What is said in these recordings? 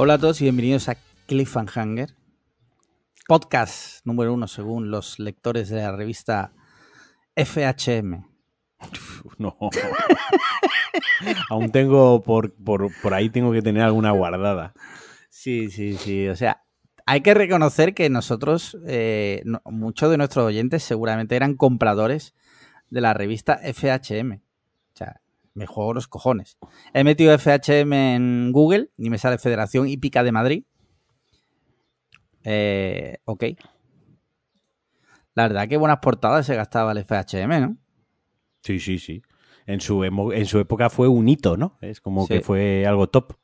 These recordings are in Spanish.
Hola a todos y bienvenidos a Cliffhanger, podcast número uno según los lectores de la revista FHM. No. Aún tengo por, por, por ahí tengo que tener alguna guardada. Sí, sí, sí. O sea, hay que reconocer que nosotros, eh, no- muchos de nuestros oyentes seguramente eran compradores de la revista FHM. Me juego los cojones. He metido FHM en Google y me sale Federación Hípica de Madrid. Eh, ok. La verdad que buenas portadas se gastaba el FHM, ¿no? Sí, sí, sí. En su, en su época fue un hito, ¿no? Es como Sí. que fue algo top.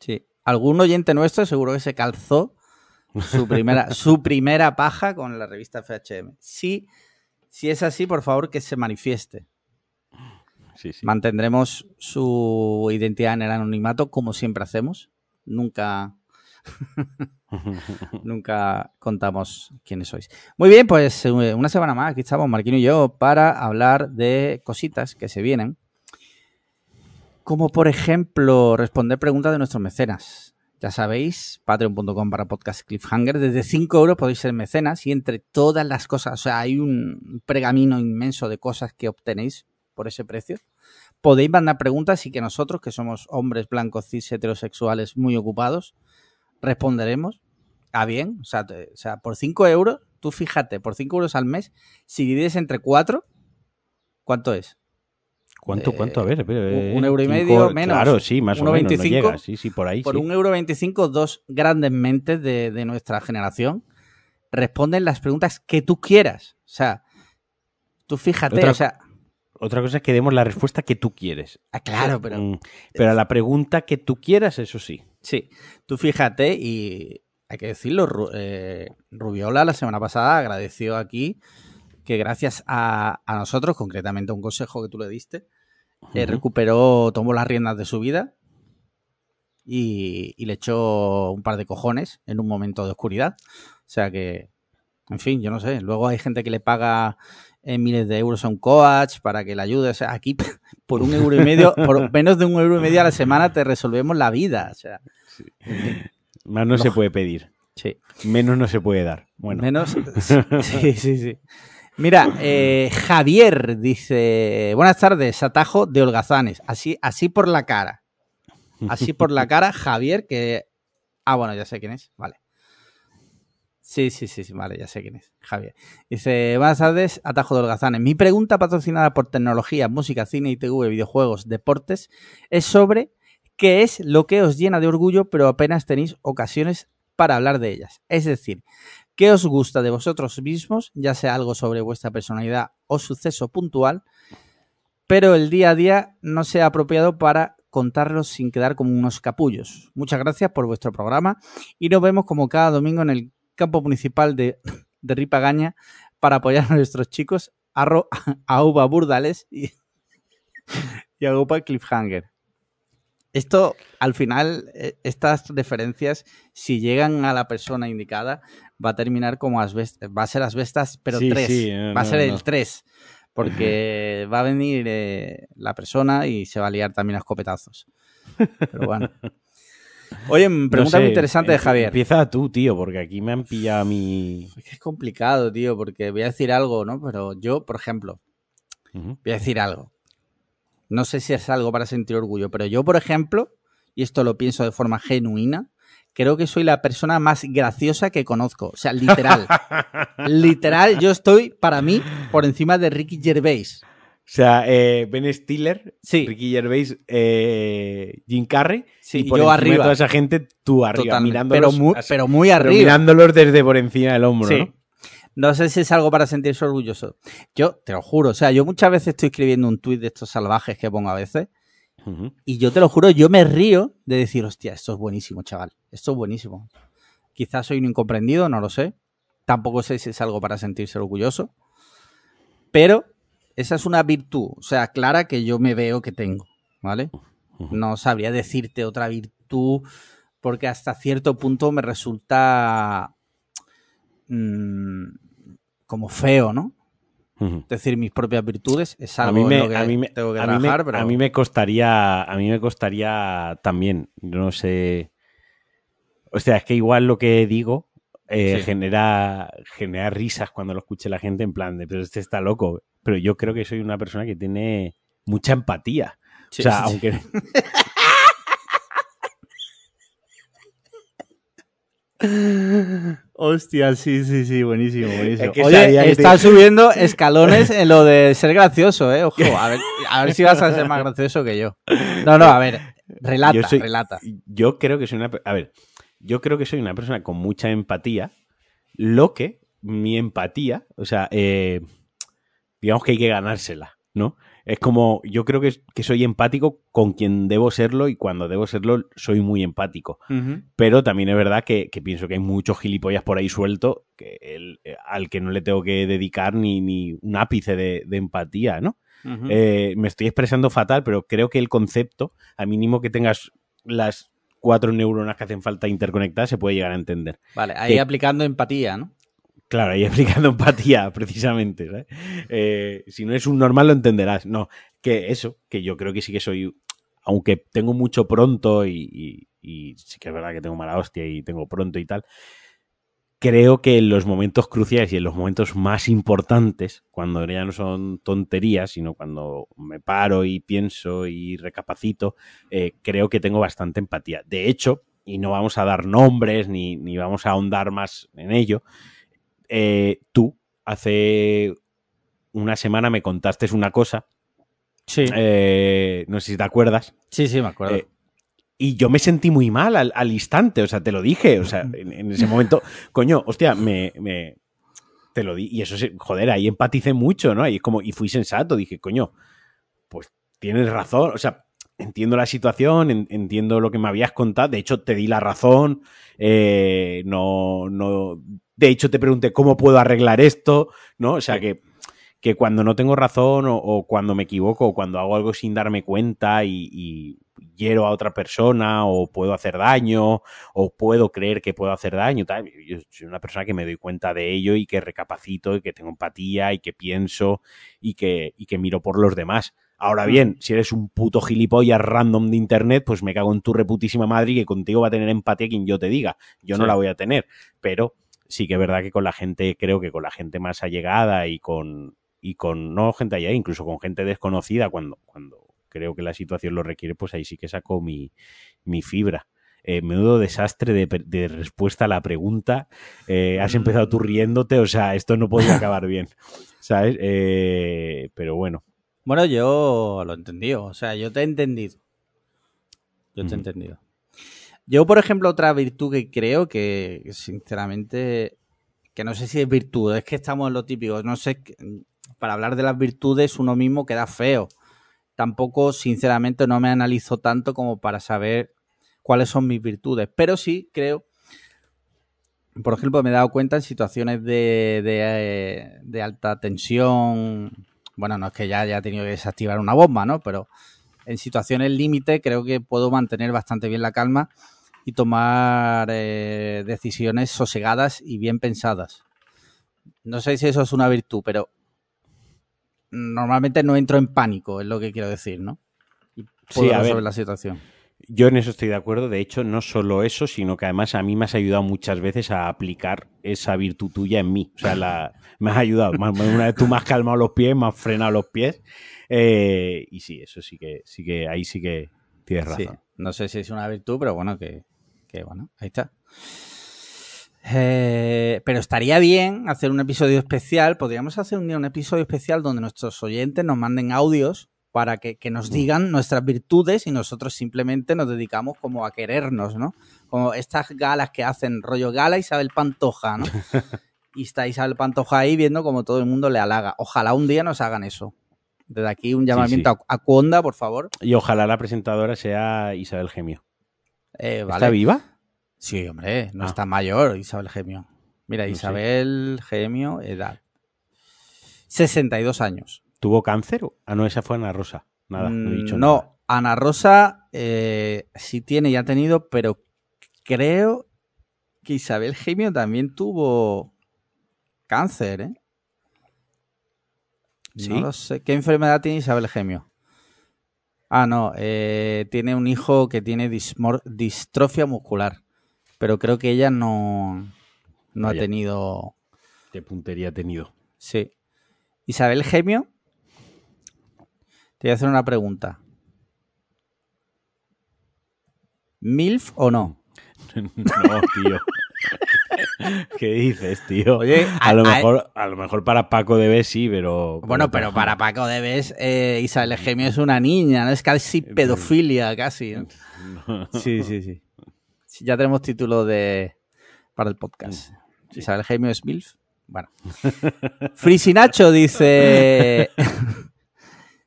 Sí. Algún oyente nuestro seguro que se calzó su primera, su primera paja con la revista FHM. Sí, si es así, por favor, que se manifieste. Sí, sí. Mantendremos su identidad en el anonimato, como siempre hacemos. Nunca, nunca contamos quiénes sois. Muy bien, pues eh, una semana más, aquí estamos, Marquino y yo, para hablar de cositas que se vienen. Como por ejemplo, responder preguntas de nuestros mecenas. Ya sabéis, patreon.com para podcast cliffhanger. Desde 5 euros podéis ser mecenas y entre todas las cosas, o sea, hay un pergamino inmenso de cosas que obtenéis por ese precio. Podéis mandar preguntas y que nosotros, que somos hombres blancos, cis, heterosexuales muy ocupados, responderemos a bien. O sea, te- o sea por 5 euros, tú fíjate, por 5 euros al mes, si divides entre 4, ¿cuánto es? ¿Cuánto, Eh, cuánto? A ver, eh, un euro y cinco- medio menos, Claro, sí, más o menos. No 1,25, llega. Sí, sí, por ahí. Por sí. un euro 25, dos grandes mentes de, de nuestra generación responden las preguntas que tú quieras. O sea, tú fíjate, Otra- o sea, Otra cosa es que demos la respuesta que tú quieres. ah, claro, pero Mm, Pero a la pregunta que tú quieras, eso sí. Sí, tú fíjate y hay que decirlo, Ru- eh, Rubiola la semana pasada agradeció aquí que gracias a, a nosotros, concretamente a un consejo que tú le diste, eh, recuperó, tomó las riendas de su vida y, y le echó un par de cojones en un momento de oscuridad. O sea que, en fin, yo no sé. Luego hay gente que le paga eh, miles de euros a un coach para que le ayude. O sea, aquí por un euro y medio, por menos de un euro y medio a la semana te resolvemos la vida. O sea, Más no se puede pedir. sí. Menos no se puede dar. Bueno, Menos. Sí, sí, sí. Mira, eh, Javier dice: Buenas tardes, atajo de holgazanes. Así, así por la cara. Así por la cara, Javier, que. Ah, bueno, ya sé quién es. Vale. Sí, sí, sí, sí, vale, ya sé quién es. Javier. Dice: Buenas tardes, atajo de holgazanes. Mi pregunta patrocinada por tecnología, música, cine, ITV, videojuegos, deportes, es sobre qué es lo que os llena de orgullo, pero apenas tenéis ocasiones para hablar de ellas. Es decir, ¿Qué os gusta de vosotros mismos, ya sea algo sobre vuestra personalidad o suceso puntual, pero el día a día no sea apropiado para contarlos sin quedar como unos capullos? Muchas gracias por vuestro programa y nos vemos como cada domingo en el campo municipal de, de Ripagaña para apoyar a nuestros chicos arro, a Uva Burdales y, y a Upa Cliffhanger. Esto, al final, eh, estas referencias, si llegan a la persona indicada, va a terminar como asbest va a ser asbestas, pero Sí, 3. sí, no, va a ser no. el 3. Porque va a venir eh, la persona y se va a liar también a escopetazos. Pero bueno. Oye, no pregunta sé, muy interesante de empie- Javier. Empieza tú, tío, porque aquí me han pillado a mi... Es complicado, tío, porque voy a decir algo, ¿no? Pero yo, por ejemplo, voy a decir algo. No sé si es algo para sentir orgullo, pero yo, por ejemplo, y esto lo pienso de forma genuina, creo que soy la persona más graciosa que conozco. O sea, literal. literal, yo estoy, para mí, por encima de Ricky Gervais. O sea, eh, Ben Stiller, Sí. Ricky Gervais, eh, Jim Carrey. Sí, y por yo arriba. de toda esa gente, tú arriba, Totalmente. mirándolos, Pero muy, así, pero muy pero arriba. mirándolos desde por encima del hombro, Sí. ¿no? No sé si es algo para sentirse orgulloso. Yo te lo juro, o sea, yo muchas veces estoy escribiendo un tuit de estos salvajes que pongo a veces y yo te lo juro, yo me río de decir, hostia, esto es buenísimo, chaval, esto es buenísimo. Quizás soy un incomprendido, no lo sé. Tampoco sé si es algo para sentirse orgulloso. Pero esa es una virtud, o sea, clara que yo me veo que tengo, ¿vale? No sabría decirte otra virtud porque hasta cierto punto me resulta mm, como feo, ¿no? Decir mis propias virtudes es A algo que a, mí me, tengo que a mí me- trabajar, pero a mí me costaría a mí me costaría también no sé O sea, es que igual lo que digo eh, Sí. genera, genera risas cuando lo escuche la gente en plan de, pero este está loco. Pero yo creo que soy una persona que tiene mucha empatía. Sí, o sea, sí. aunque... Hostia, sí, sí, sí, buenísimo, buenísimo. Es que Oye, sabía que está te- subiendo escalones en lo de ser gracioso, ¿eh? Ojo, a ver, a ver si vas a ser más gracioso que yo. No, no, a ver, relata, Yo soy- relata. Yo creo que soy una... A ver, yo creo que soy una persona con mucha empatía, lo que mi empatía, o sea, eh, digamos que hay que ganársela, ¿no? Es como, yo creo que, que soy empático con quien debo serlo y cuando debo serlo soy muy empático. Pero también es verdad que, que pienso que hay muchos gilipollas por ahí suelto que el- eh, al que no le tengo que dedicar ni, ni un ápice de, de empatía, ¿no? Eh, me estoy expresando fatal, pero creo que el concepto, al mínimo que tengas las cuatro neuronas que hacen falta interconectadas, se puede llegar a entender. Vale, ahí que- aplicando empatía, ¿no? Claro, ahí explicando empatía, precisamente. Eh, si no es un normal, lo entenderás. No, que eso, que yo creo que sí que soy, aunque tengo mucho pronto y, y- y sí que es verdad que tengo mala hostia y tengo pronto y tal, creo que en los momentos cruciales y en los momentos más importantes, cuando ya no son tonterías, sino cuando me paro y pienso y recapacito, eh, creo que tengo bastante empatía. De hecho, y no vamos a dar nombres ni, ni vamos a ahondar más en ello, eh, tú hace una semana me contaste una cosa, Sí, eh, no sé si te acuerdas, sí, sí, me acuerdo. eh, y yo me sentí muy mal al, al instante, o sea, te lo dije, o sea, en, en ese momento, coño, hostia, me, me- te lo di, y eso, se- joder, ahí empaticé mucho, ¿no? Y es como, y fui sensato, dije, coño, pues tienes razón, o sea, entiendo la situación, en- entiendo lo que me habías contado, de hecho te di la razón, eh, no, no, de hecho te pregunté cómo puedo arreglar esto, ¿no? O sea, que, que cuando no tengo razón o, o cuando me equivoco o cuando hago algo sin darme cuenta y, y hiero a otra persona o puedo hacer daño o puedo creer que puedo hacer daño, tal. Yo soy una persona que me doy cuenta de ello y que recapacito y que tengo empatía y que pienso y que, y que miro por los demás. Ahora bien, si eres un puto gilipollas random de internet, pues me cago en tu reputísima madre y que contigo va a tener empatía quien yo te diga. Yo no la voy a tener, pero sí que es verdad que con la gente, creo que con la gente más allegada y con, y con no gente allegada, incluso con gente desconocida, cuando, cuando creo que la situación lo requiere, pues ahí sí que saco mi, mi fibra. Eh, menudo desastre de, respuesta a la pregunta. Eh, has empezado tú riéndote, o sea, esto no podía acabar bien, ¿sabes? Eh, pero bueno, Bueno, yo lo he entendido. O sea, yo te he entendido. Yo te he entendido. Yo, por ejemplo, otra virtud que creo que, sinceramente, que no sé si es virtud, es que estamos en lo típico. No sé, para hablar de las virtudes uno mismo queda feo. Tampoco, sinceramente, no me analizo tanto como para saber cuáles son mis virtudes. Pero sí creo, por ejemplo, me he dado cuenta en situaciones de, de, eh, alta tensión. Bueno, no es que ya haya tenido que desactivar una bomba, ¿no? Pero en situaciones límite creo que puedo mantener bastante bien la calma y tomar eh, decisiones sosegadas y bien pensadas. No sé si eso es una virtud, pero normalmente no entro en pánico, es lo que quiero decir, ¿no? Y puedo Sí, a ver. la situación. Yo en eso estoy de acuerdo. De hecho, no solo eso, sino que además a mí me has ayudado muchas veces a aplicar esa virtud tuya en mí. O sea, la, me has ayudado. Una vez tú me has calmado los pies, me has frenado los pies. Eh, y sí, eso sí que, sí que, ahí sí que tienes Sí, razón. no sé si es una virtud, pero bueno, que, que bueno, ahí está. Eh, pero estaría bien hacer un episodio especial. Podríamos hacer un día un episodio especial donde nuestros oyentes nos manden audios para que, que nos digan nuestras virtudes y nosotros simplemente nos dedicamos como a querernos, ¿no? Como estas galas que hacen rollo gala Isabel Pantoja, ¿no? Y está Isabel Pantoja ahí viendo como todo el mundo le halaga. Ojalá un día nos hagan eso. Desde aquí un llamamiento A, a Cuonda, por favor. Y ojalá la presentadora sea Isabel Gemio. Eh, vale. ¿Está viva? Sí, hombre, no Ah. está mayor Isabel Gemio. Mira, No sé. Isabel Gemio, edad. 62 años. ¿Tuvo cáncer? Ah, no, esa fue Ana Rosa. Nada, no he dicho Mm, no, nada. Ana Rosa eh, sí tiene y ha tenido, pero creo que Isabel Gemio también tuvo cáncer, ¿eh? ¿Sí? No lo sé. ¿Qué enfermedad tiene Isabel Gemio? Ah, no, eh, tiene un hijo que tiene distrofia muscular. pero creo que ella no, no ha tenido. Qué puntería ha tenido. Sí. Isabel Gemio, te voy a hacer una pregunta. ¿MILF o no? no, tío. ¿Qué dices, tío? Oye, a, lo a- mejor, a lo mejor para Paco de B sí, pero. Bueno, pero para Paco Debes, eh, Isabel Gemio es una niña, ¿no? Es casi pedofilia, casi. Sí, sí, sí. Sí, Ya tenemos título de para el podcast. Isabel Gemio es MILF. Bueno. Frisinacho dice.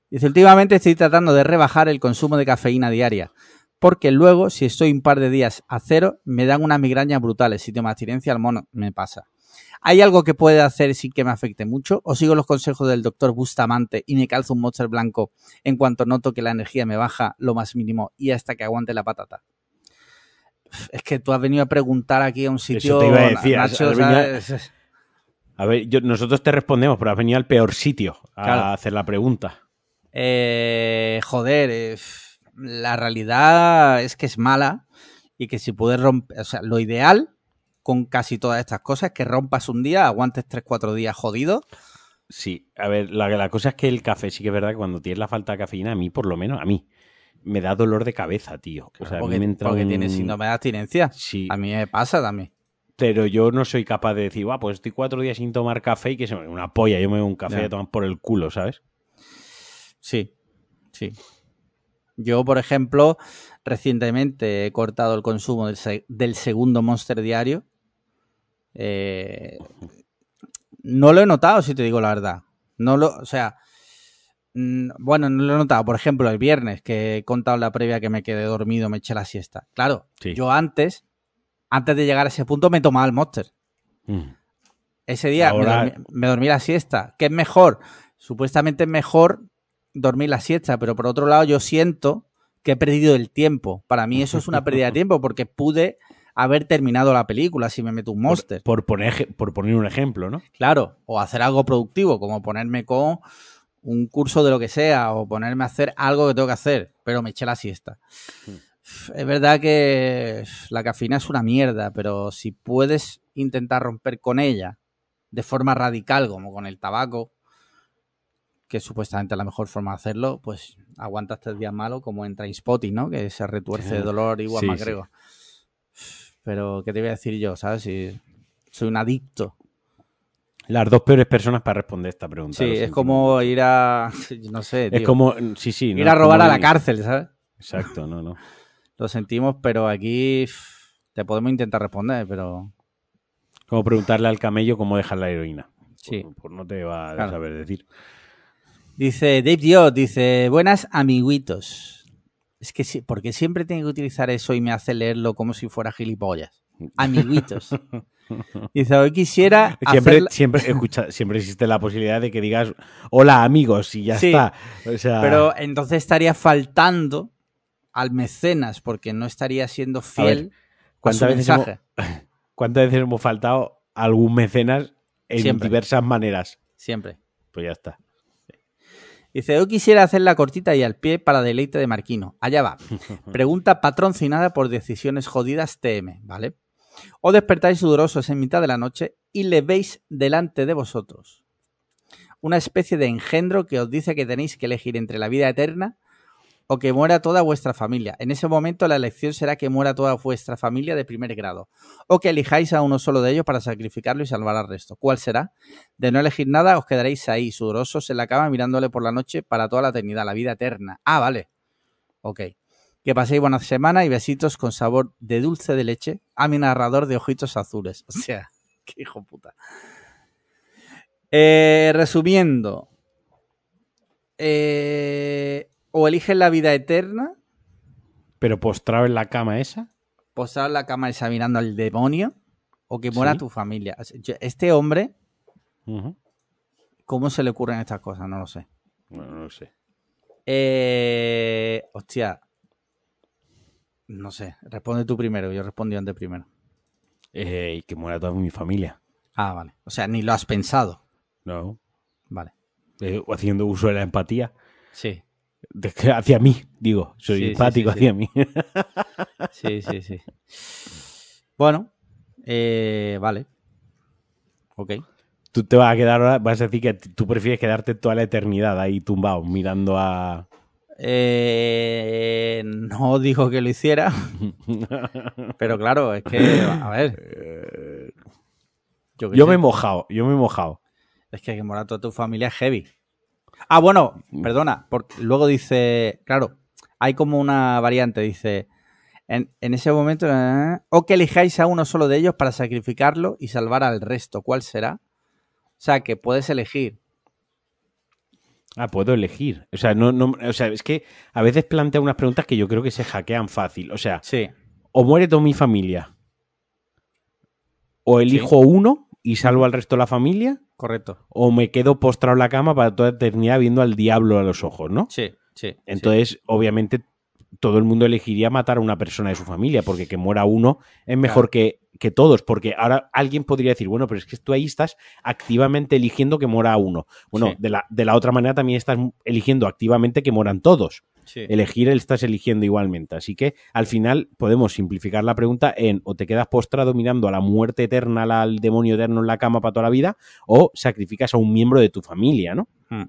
dice: Últimamente estoy tratando de rebajar el consumo de cafeína diaria. Porque luego, si estoy un par de días a cero, me dan unas migrañas brutales. Si tengo abstinencia al mono, me pasa. ¿Hay algo que puede hacer sin que me afecte mucho? ¿O sigo los consejos del doctor Bustamante y me calzo un monster blanco en cuanto noto que la energía me baja lo más mínimo y hasta que aguante la patata? Es que tú has venido a preguntar aquí a un sitio. te iba a decir, Nacho. A ver, yo- nosotros te respondemos, pero has venido al peor sitio a Claro. hacer la pregunta. Eh, joder, eh, la realidad es que es mala y que si puedes romper, o sea, lo ideal con casi todas estas cosas es que rompas un día, aguantes 3-4 días jodido. Sí, a ver, la, la cosa es que el café sí que es verdad que cuando tienes la falta de cafeína, a mí por lo menos, a mí, me da dolor de cabeza, tío. O sea, a mí porque me entra porque un- tienes síndrome de abstinencia. Sí, A mí me pasa también. pero yo no soy capaz de decir, va, pues estoy cuatro días sin tomar café y que se me una polla, yo me doy un café Ya. a tomar por el culo, ¿sabes? Sí, sí. Yo, por ejemplo, recientemente he cortado el consumo del, se- del segundo Monster diario. Eh, no lo he notado, si te digo la verdad. No lo, o sea, mm, bueno, no lo he notado. Por ejemplo, el viernes que he contado la previa que me quedé dormido, me eché la siesta. Claro, Sí. yo antes, antes de llegar a ese punto, me tomaba el Monster. Mm. Ese día Ahora- me, dormí, me dormí la siesta. ¿Qué es mejor? Supuestamente es mejor dormir la siesta, pero por otro lado yo siento que he perdido el tiempo. Para mí eso es una pérdida de tiempo porque pude haber terminado la película si me meto un monster. Por, poner, por poner un ejemplo, ¿no? Claro, o hacer algo productivo, como ponerme con un curso de lo que sea, o ponerme a hacer algo que tengo que hacer, pero me eché la siesta. Es verdad que la cafeína es una mierda, pero si puedes intentar romper con ella de forma radical, como con el tabaco, que es supuestamente la mejor forma de hacerlo, pues aguantas tres días malo, como en Trainspotting, ¿no? Que se retuerce de dolor igual Sí, más sí. grego. Pero, ¿qué te voy a decir yo? ¿Sabes? Si soy un adicto. Las dos peores personas para responder esta pregunta. Sí, es como ir a. No sé, Es como. Sí, sí. no, ir a robar a la ir- cárcel, ¿sabes? Exacto, no, no. Lo sentimos, pero aquí te podemos intentar responder, pero. Como preguntarle al camello cómo dejar la heroína. Sí. Pues, pues no te va a Claro. saber decir. Dice Dave Diot, dice, buenas amiguitos. Es que sí, porque siempre tengo que utilizar eso y me hace leerlo como si fuera gilipollas. Amiguitos. Dice, hoy quisiera Siempre, hacer- siempre, escucha, siempre existe la posibilidad de que digas hola amigos y ya Sí, está. O sea, Pero entonces estaría faltando al mecenas porque no estaría siendo fiel a, su ¿cuántas veces, mensaje. hemos, ¿cuántas veces hemos faltado a algún mecenas en Siempre. diversas maneras? Siempre. Pues ya está. Dice, yo quisiera hacerla cortita y al pie para deleite de Marquino. Allá va. Pregunta patrocinada por decisiones jodidas TM, ¿vale? O despertáis sudorosos en mitad de la noche y le veis delante de vosotros. Una especie de engendro que os dice que tenéis que elegir entre la vida eterna o que muera toda vuestra familia. En ese momento la elección será que muera toda vuestra familia de primer grado. O que elijáis a uno solo de ellos para sacrificarlo y salvar al resto. ¿Cuál será? De no elegir nada, os quedaréis ahí, sudorosos en la cama, mirándole por la noche para toda la eternidad, la vida eterna. Ah, vale. Ok. Que paséis buena semana y besitos con sabor de dulce de leche a mi narrador de ojitos azules. O sea, qué hijo puta. Eh, resumiendo. Eh, o eliges la vida eterna, Pero postrado en la cama esa. posar la cama examinando al demonio, o que muera Sí. tu familia. Este hombre. ¿cómo se le ocurren estas cosas? No lo sé. Bueno, no sé. Eh, hostia. No sé. Responde tú primero. Yo respondí antes primero. Eh, y que muera toda mi familia. Ah, vale. O sea, ni lo has pensado. No. Vale. Eh, haciendo uso de la empatía. Sí. Hacia mí, digo. Soy Sí, sí, empático sí, sí. hacia mí. Sí, sí, sí. Bueno, eh, vale. Ok. Tú te vas a quedar ahora, vas a decir que tú prefieres quedarte toda la eternidad ahí tumbado, mirando a. Eh, no dijo que lo hiciera, pero claro, es que, a ver. Yo, qué yo me he mojado, yo me he mojado. Es que que morar toda tu familia es heavy. Ah, bueno, perdona, porque luego dice, claro, hay como una variante, dice, en, en ese momento, eh, o que elijáis a uno solo de ellos para sacrificarlo y salvar al resto, ¿cuál será? O sea, que puedes elegir. Ah, puedo elegir. O sea, no, no, o sea, es que a veces plantea unas preguntas que yo creo que se hackean fácil. O sea, Sí, o muere toda mi familia, o elijo uno y salvo al resto de la familia, correcto. o me quedo postrado en la cama para toda eternidad viendo al diablo a los ojos, ¿no? Sí, sí. Entonces, obviamente, todo el mundo elegiría matar a una persona de su familia, porque que muera uno es mejor que, que todos, porque ahora alguien podría decir, bueno, pero es que tú ahí estás activamente eligiendo que muera uno. Bueno, Sí. de, la, de la otra manera también estás eligiendo activamente que mueran todos. Sí. Elegir él estás eligiendo igualmente. Así que al final podemos simplificar la pregunta en o te quedas postrado mirando a la muerte eterna, al demonio eterno en la cama para toda la vida, o sacrificas a un miembro de tu familia, ¿no? Hmm.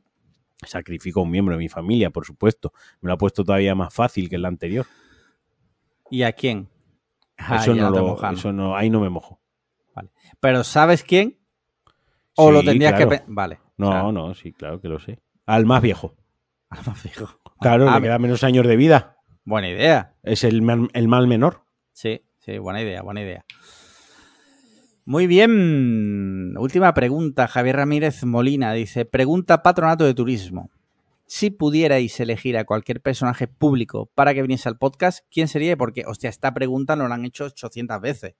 Sacrifico a un miembro de mi familia, por supuesto. Me lo ha puesto todavía más fácil que el anterior. ¿Y a quién? Ah, eso, no lo, eso no, ahí no me mojo. Pero ¿sabes quién? ¿O lo tendrías claro. que... Vale. No, no, sí, claro que lo sé. Al más viejo. más fijo. Claro, Ah, le queda menos años de vida. Buena idea. Es el, mal- el mal menor. Sí, sí, buena idea, buena idea. Muy bien. Última pregunta. Javier Ramírez Molina dice: Pregunta Patronato de Turismo. Si pudierais elegir a cualquier personaje público para que viniese al podcast, ¿quién sería y por qué? Hostia, esta pregunta nos la han hecho 800 veces.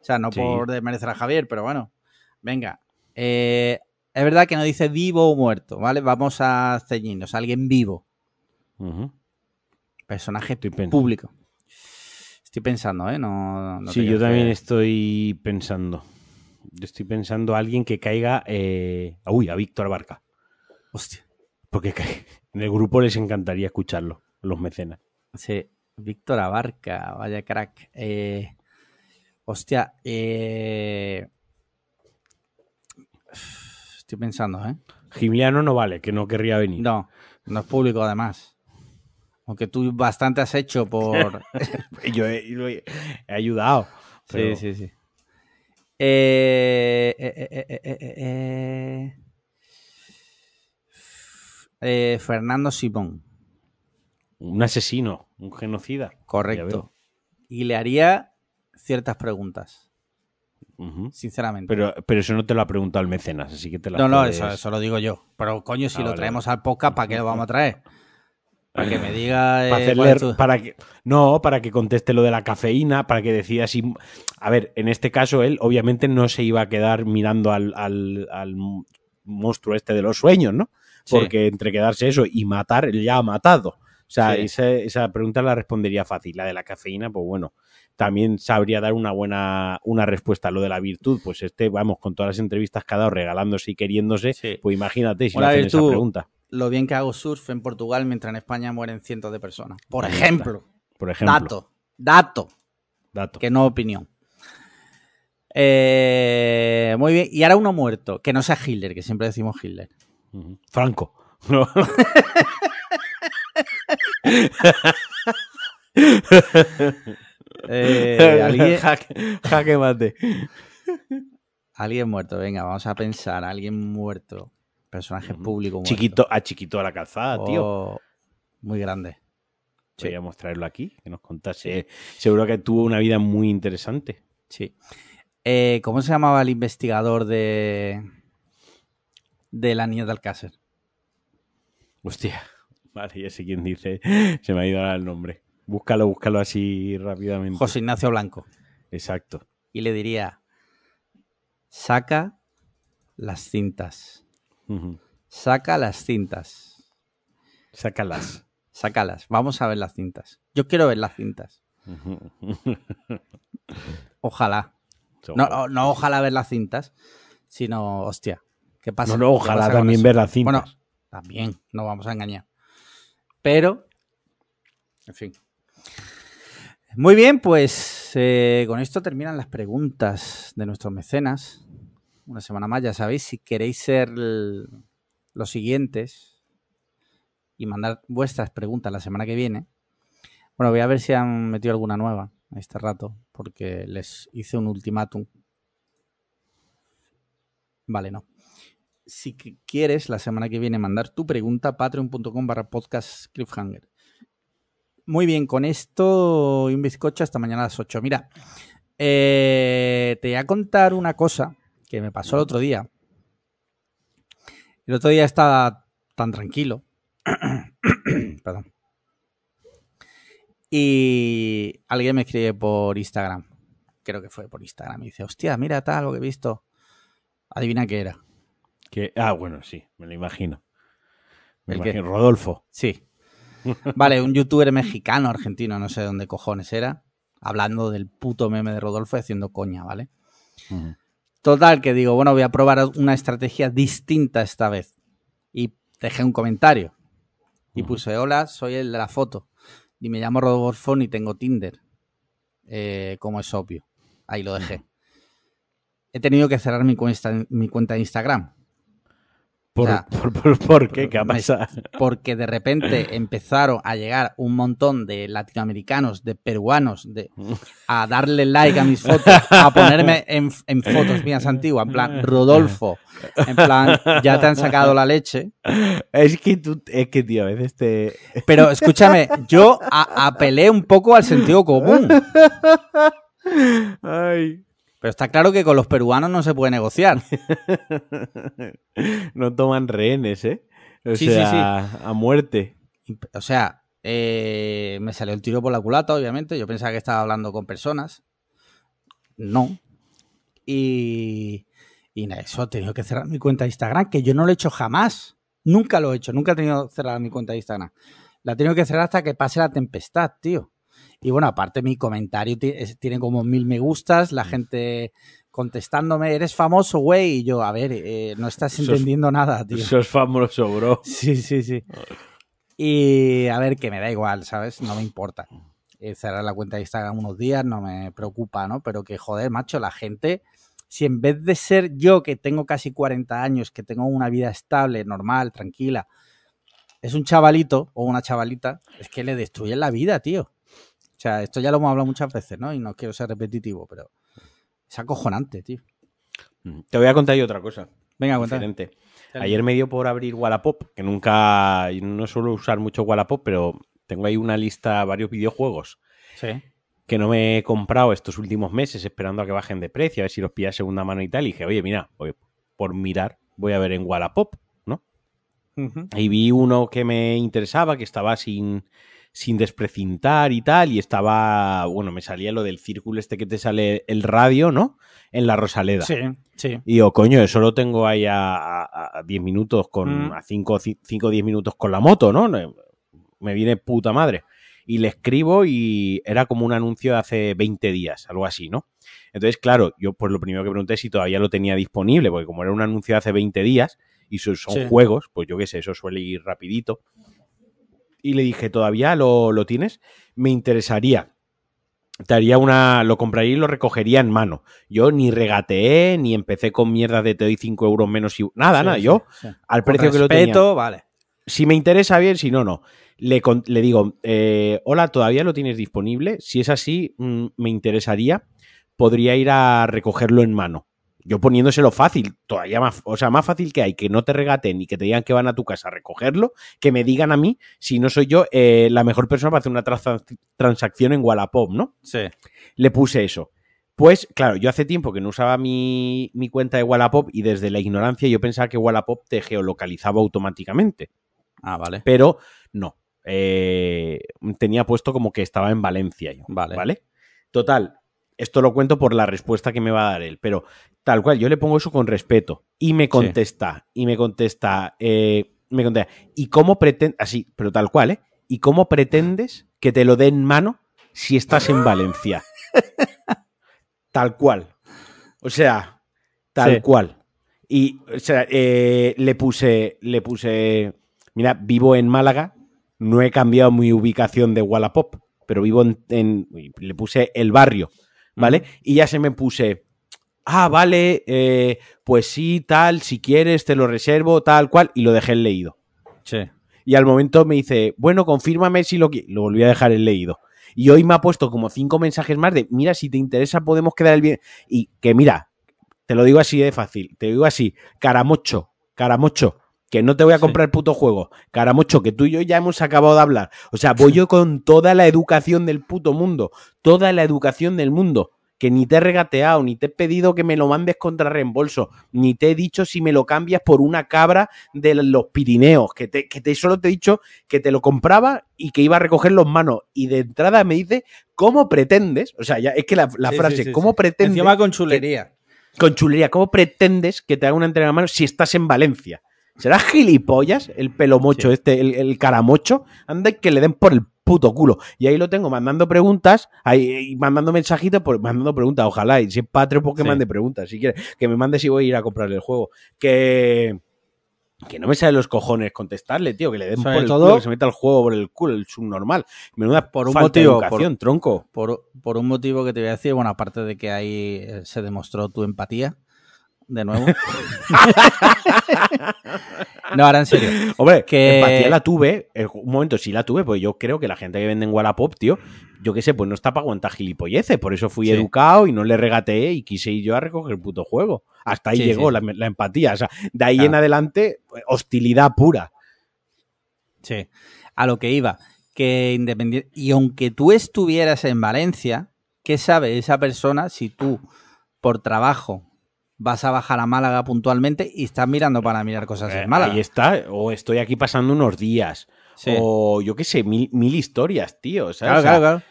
O sea, no Sí. por desmerecer a Javier, pero bueno. Venga. Eh, es verdad que no dice vivo o muerto, ¿vale? Vamos a ceñirnos. Alguien vivo. Personaje Estoy público. Estoy pensando, ¿eh? No, no sí, yo también que- estoy pensando. Yo estoy pensando a alguien que caiga. eh, Uy, a Víctor Barca. Hostia. Porque en el grupo les encantaría escucharlo, los mecenas. Sí, Víctor Abarca, vaya crack. Eh, hostia, eh, estoy pensando, ¿eh? Gimliano no vale, que no querría venir. No, no es público además. Aunque tú bastante has hecho por... Yo he, lo he- he ayudado. pero- Sí, sí, sí. Eh, eh, eh, eh, eh, Fernando Simón, Un asesino, un genocida. Correcto. Y le haría ciertas preguntas, sinceramente. Pero, pero eso no te lo ha preguntado el mecenas, así que te lo No, no, eso, eso lo digo yo. Pero coño, si Ah, lo vale, traemos al podcast, ¿para qué lo vamos a traer? Para que me diga. eh, Para hacerle, tu- para que, no, para que conteste lo de la cafeína, para que decida si... A ver, en este caso él obviamente no se iba a quedar mirando al, al- al monstruo este de los sueños, ¿no? Sí. Porque entre quedarse eso y matar, él ya ha matado. O sea, Sí. esa, esa pregunta la respondería fácil. La de la cafeína, pues bueno, también sabría dar una buena una respuesta. Lo de la virtud, pues este, vamos, con todas las entrevistas que ha dado regalándose y queriéndose, Sí. pues imagínate si Una le hacen esa pregunta, Lo bien que hago surf en Portugal mientras en España mueren cientos de personas. Por ejemplo. por ejemplo. Dato. Dato. Dato. Que no opinión. Eh, muy bien. Y ahora uno muerto. Que no sea Hitler, que siempre decimos Hitler. Franco. No. Eh, ¿alguien, jaque, jaque mate. alguien muerto. Venga, vamos a pensar. Alguien muerto. Personaje Ujú. público muerto. Chiquito, a chiquito a la calzada, tío. Oh, muy grande. Sí. Podríamos traerlo aquí, que nos contase. Seguro que tuvo una vida muy interesante. Sí. Eh, ¿Cómo se llamaba el investigador de de la niña de Alcácer? Hostia. Vale, ya sé quién dice. Se me ha ido el nombre. Búscalo, búscalo así rápidamente. José Ignacio Blanco. Exacto. Y le diría, saca las cintas. Saca las cintas. Sácalas. Sácalas. Vamos a ver las cintas. Yo quiero ver las cintas. Ojalá. No, no, ojalá ver las cintas, sino, hostia, ¿qué pasa? No, no, ¿Qué ojalá también ver las cintas. Bueno, también, no vamos a engañar. Pero, en fin. Muy bien, pues eh, con esto terminan las preguntas de nuestros mecenas. Una semana más, ya sabéis, si queréis ser los siguientes y mandar vuestras preguntas la semana que viene. Bueno, voy a ver si han metido alguna nueva este rato, porque les hice un ultimátum. Vale, no. Si quieres la semana que viene mandar tu pregunta, patreon.com barra podcast cliffhanger. Muy bien, con esto y un bizcocho hasta mañana a las 8. Mira, eh, te voy a contar una cosa que me pasó el otro día. El otro día estaba tan tranquilo. Perdón. Y alguien me escribe por Instagram. Creo que fue por Instagram. Y dice, hostia, mira tal, lo que he visto. Adivina qué era. Que, ah, bueno, sí, me lo imagino. Me ¿El qué? imagino. Rodolfo. Sí. Vale, un youtuber mexicano, argentino, no sé dónde cojones era, hablando del puto meme de Rodolfo y haciendo coña, ¿vale? Total, que digo, bueno, voy a probar una estrategia distinta esta vez. Y dejé un comentario. Y puse, hola, soy el de la foto. Y me llamo Rodolfo y tengo Tinder. Eh, como es obvio. Ahí lo dejé. He tenido que cerrar mi cuenta, mi cuenta de Instagram. ¿Por, O sea, por, por- por qué? ¿Qué ha pasado? porque de repente empezaron a llegar un montón de latinoamericanos, de peruanos, de, a darle like a mis fotos, a ponerme en, en fotos mías antiguas, en plan, Rodolfo, en plan, ya te han sacado la leche. Es que tú, es que, tío, a veces te. Pero escúchame, yo a- apelé un poco al sentido común. Ay. Pero está claro que con los peruanos no se puede negociar. No toman rehenes, ¿eh? O Sí, sí, sea, a muerte. O sea, eh, me salió el tiro por la culata, obviamente. Yo pensaba que estaba hablando con personas. No. Y, y nada, eso he tenido que cerrar mi cuenta de Instagram, que yo no lo he hecho jamás. Nunca lo he hecho. Nunca he tenido cerrada mi cuenta de Instagram. La he tenido que cerrar hasta que pase la tempestad, tío. Y bueno, aparte mi comentario tiene como mil me gustas, la gente contestándome, eres famoso, güey. Y yo, a ver, eh, no estás Sos- entendiendo nada, tío. Sos famoso, bro. Sí, sí, sí. Y a ver, que me da igual, ¿sabes? No me importa. Eh, cerrar la cuenta de Instagram unos días no me preocupa, ¿no? Pero que, joder, macho, la gente, si en vez de ser yo, que tengo casi 40 años, que tengo una vida estable, normal, tranquila, es un chavalito o una chavalita, es que le destruyen la vida, tío. O sea, esto ya lo hemos hablado muchas veces, ¿no? Y no quiero ser repetitivo, pero es acojonante, tío. Te voy a contar yo otra cosa. Venga, cuéntame. Ayer me dio por abrir Wallapop, que nunca, no suelo usar mucho Wallapop, pero tengo ahí una lista, varios videojuegos Sí. que no me he comprado estos últimos meses esperando a que bajen de precio, a ver si los pilla segunda mano y tal. Y dije, oye, mira, voy- por mirar, voy a ver en Wallapop, ¿no? Ujú. Y vi uno que me interesaba, que estaba sin, sin desprecintar y tal, y estaba, bueno, me salía lo del círculo este que te sale el radio, ¿no? En la Rosaleda. Sí, sí. Y digo, coño, eso lo tengo ahí a, a, a 10 minutos con, Mm. a 5 o 10 minutos con la moto, ¿no? Me viene puta madre. Y le escribo y era como un anuncio de hace 20 días, algo así, ¿no? Entonces, claro, yo pues lo primero que pregunté es si todavía lo tenía disponible, porque como era un anuncio de hace 20 días y son, son Sí. juegos, pues yo qué sé, eso suele ir rapidito. Y le dije, ¿todavía lo, lo tienes? Me interesaría. Te haría una. Lo compraría y lo recogería en mano. Yo ni regateé, ni empecé con mierda de te doy 5 euros menos y. Nada, Sí, nada. sí, Yo, sí. al Con precio que lo tenía. vale. Si me interesa bien, si no, no. Le, con- le digo, eh, hola, ¿todavía lo tienes disponible? Si es así, mm, me interesaría. Podría ir a recogerlo en mano. Yo poniéndoselo fácil, todavía más, o sea, más fácil que hay, que no te regaten y que te digan que van a tu casa a recogerlo, que me digan a mí si no soy yo eh, la mejor persona para hacer una transac- transacción en Wallapop, ¿no? Sí. le puse eso. Pues, claro, yo hace tiempo que no usaba mi, mi cuenta de Wallapop y desde la ignorancia yo pensaba que Wallapop te geolocalizaba automáticamente. Ah, vale. Pero no. Eh, tenía puesto como que estaba en Valencia yo. Vale. ¿Vale? Total. Esto lo cuento por la respuesta que me va a dar él. Pero tal cual, yo le pongo eso con respeto. Y me contesta. Y me contesta. eh, me contesta. ¿Y cómo pretendes. Así, pero tal cual, ¿eh? ¿Y cómo pretendes que te lo dé en mano si estás en Valencia? tal cual. O sea, tal Sí. cual. Y, o sea, eh, le puse. Le puse. Mira, vivo en Málaga. No he cambiado mi ubicación de Wallapop. pero vivo en, en- le puse el barrio, ¿vale? Y ya se me puse, ah, vale, eh, pues sí, tal, si quieres, te lo reservo, tal cual, y lo dejé en leído. Sí. Y al momento me dice, bueno, confírmame si lo. Lo volví a dejar en leído. Y hoy me ha puesto como cinco mensajes más de, mira, si te interesa podemos quedar el bien. Y que mira, te lo digo así de fácil, te digo así, caramocho, caramocho, que no te voy a comprar el puto juego. Caramocho, que tú y yo ya hemos acabado de hablar. O sea, voy yo con toda la educación del puto mundo, toda la educación del mundo. Que ni te he regateado, ni te he pedido que me lo mandes contra reembolso, ni te he dicho si me lo cambias por una cabra de los Pirineos, que, te, que te, solo te he dicho que te lo compraba y que iba a recoger los manos. Y de entrada me dice, ¿cómo pretendes? O sea, ya es que la, la Sí, frase, sí, sí, ¿cómo pretendes? Encima con chulería. con chulería, ¿cómo pretendes que te haga una entrega de manos si estás en Valencia? ¿Será gilipollas el pelo mocho Sí. este, el, el caramocho? Anda y que le den por el puto culo. Y ahí lo tengo mandando preguntas, ahí, mandando mensajitos, por, mandando preguntas. Ojalá, y si es Patreon, pues que Sí. mande preguntas. Si quiere, que me mande si voy a ir a comprarle el juego. Que. Que no me sale los cojones contestarle, tío. Que le den Sobre por el todo- culo, que se meta el juego por el culo, el subnormal. Menuda Por un falta motivo, de educación, tronco. Por, por un motivo que te voy a decir, bueno, aparte de que ahí eh, se demostró tu empatía, de nuevo. no, ahora en serio. Hombre, Que- empatía la tuve. eh, Un momento, sí la tuve, pues yo creo que la gente que vende en Wallapop, tío, yo qué sé, pues no está para aguantar gilipolleces. Por eso fui Sí. educado y no le regateé y quise ir yo a recoger el puto juego. Hasta ahí Sí, llegó sí. La, la empatía. O sea, de ahí Claro. en adelante, hostilidad pura. Sí. A lo que iba. Que independiente. Y aunque tú estuvieras en Valencia, ¿qué sabe esa persona si tú, por trabajo, vas a bajar a Málaga puntualmente y estás mirando para mirar cosas en Málaga? Ahí está. O estoy aquí pasando unos días. Sí. O yo qué sé, mil, mil historias, tío. ¿sabes? Claro, O sea, claro, claro.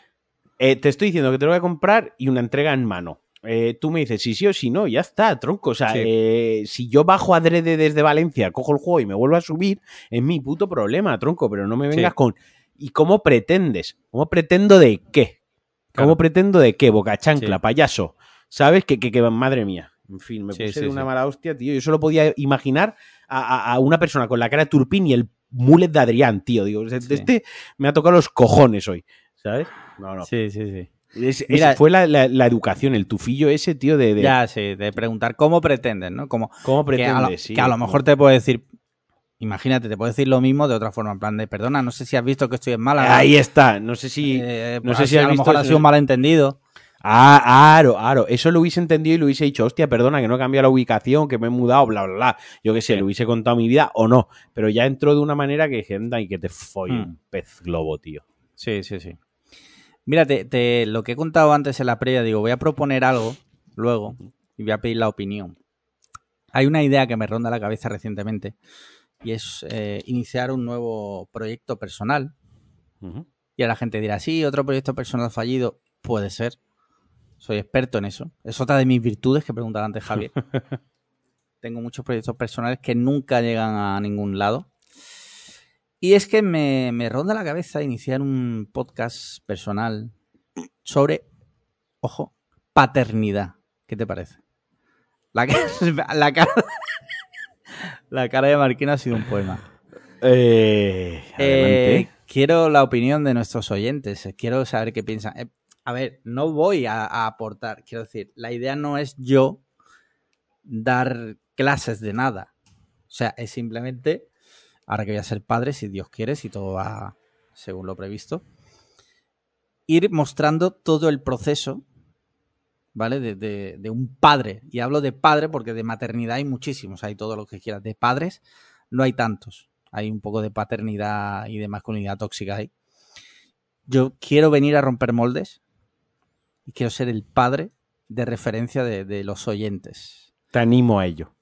eh, te estoy diciendo que te lo voy a comprar y una entrega en mano. Eh, tú me dices si sí o si no, ya está, tronco. O sea, Sí. eh, si yo bajo adrede desde Valencia, cojo el juego y me vuelvo a subir, es mi puto problema, tronco. Pero no me vengas Sí. con. ¿Y cómo pretendes? ¿Cómo pretendo de qué? ¿Cómo Claro. pretendo de qué? Boca chancla, Sí. payaso. ¿Sabes? Que, que, que madre mía. En fin, me Sí, puse sí, de una sí. mala hostia, tío. Yo solo podía imaginar a, a- a una persona con la cara de Turpin y el mulet de Adrián, tío. Digo, este me ha tocado los cojones hoy. ¿Sabes? No, no. Sí, sí, sí. Es- Mira- ese fue la, la- la educación, el tufillo ese, tío, de, de Ya, sí, de preguntar cómo pretenden, ¿no? Como, cómo que, a pretendes. lo, sí. que a lo mejor te puedo decir, imagínate, te puedo decir lo mismo de otra forma, en plan de, perdona, no sé si has visto que estoy en Málaga. Ahí está. No sé si. Eh, no sé pues si has a lo visto mejor ha sido un malentendido. Ah, aro, aro. Eso lo hubiese entendido y lo hubiese dicho, hostia, perdona, que no he cambiado la ubicación, que me he mudado, bla, bla, bla. Yo qué sé, Sí. le hubiese contado mi vida o no. Pero ya entró de una manera que dije, y que te folle Hmm. un pez globo, tío. Sí, sí, sí. Mira, te- te- lo que he contado antes en la previa, digo, voy a proponer algo luego y voy a pedir la opinión. Hay una idea que me ronda la cabeza recientemente y es eh, iniciar un nuevo proyecto personal. Y a la gente dirá, sí, otro proyecto personal fallido. Puede ser. Soy experto en eso. Es otra de mis virtudes que preguntaba antes Javier. Tengo muchos proyectos personales que nunca llegan a ningún lado. Y es que me, me ronda la cabeza iniciar un podcast personal sobre, ojo, paternidad. ¿Qué te parece? La, la cara, la cara de Marquina ha sido un poema. Eh. Eh, quiero la opinión de nuestros oyentes. eh, Quiero saber qué piensan. A ver, no voy a, a aportar. Quiero decir, la idea no es yo dar clases de nada. O sea, es simplemente, ahora que voy a ser padre, si Dios quiere, si todo va según lo previsto, ir mostrando todo el proceso, ¿vale? De, de- de un padre. Y hablo de padre porque de maternidad hay muchísimos, hay todo lo que quieras. De padres no hay tantos. Hay un poco de paternidad y de masculinidad tóxica ahí. Yo quiero venir a romper moldes y quiero ser el padre de referencia de, de los oyentes. Te animo a ello.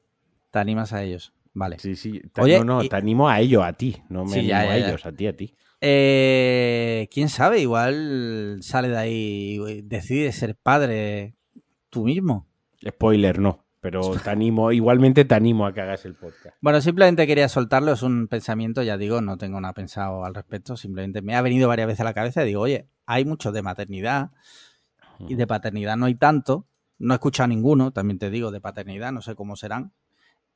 ¿Te animas a ellos? Vale. Sí, sí. Te- Oye, no, no, y- te animo a ello, a ti. No me Sí, animo ya, a ya. ellos, a ti, a ti. Eh, ¿Quién sabe? Igual sale de ahí y decide ser padre tú mismo. Spoiler, no. Pero te animo, igualmente te animo a que hagas el podcast. Bueno, simplemente quería soltarlo, es un pensamiento, ya digo, no tengo nada pensado al respecto, simplemente me ha venido varias veces a la cabeza y digo, oye, hay mucho de maternidad y de paternidad no hay tanto, no he escuchado ninguno, también te digo, de paternidad, no sé cómo serán,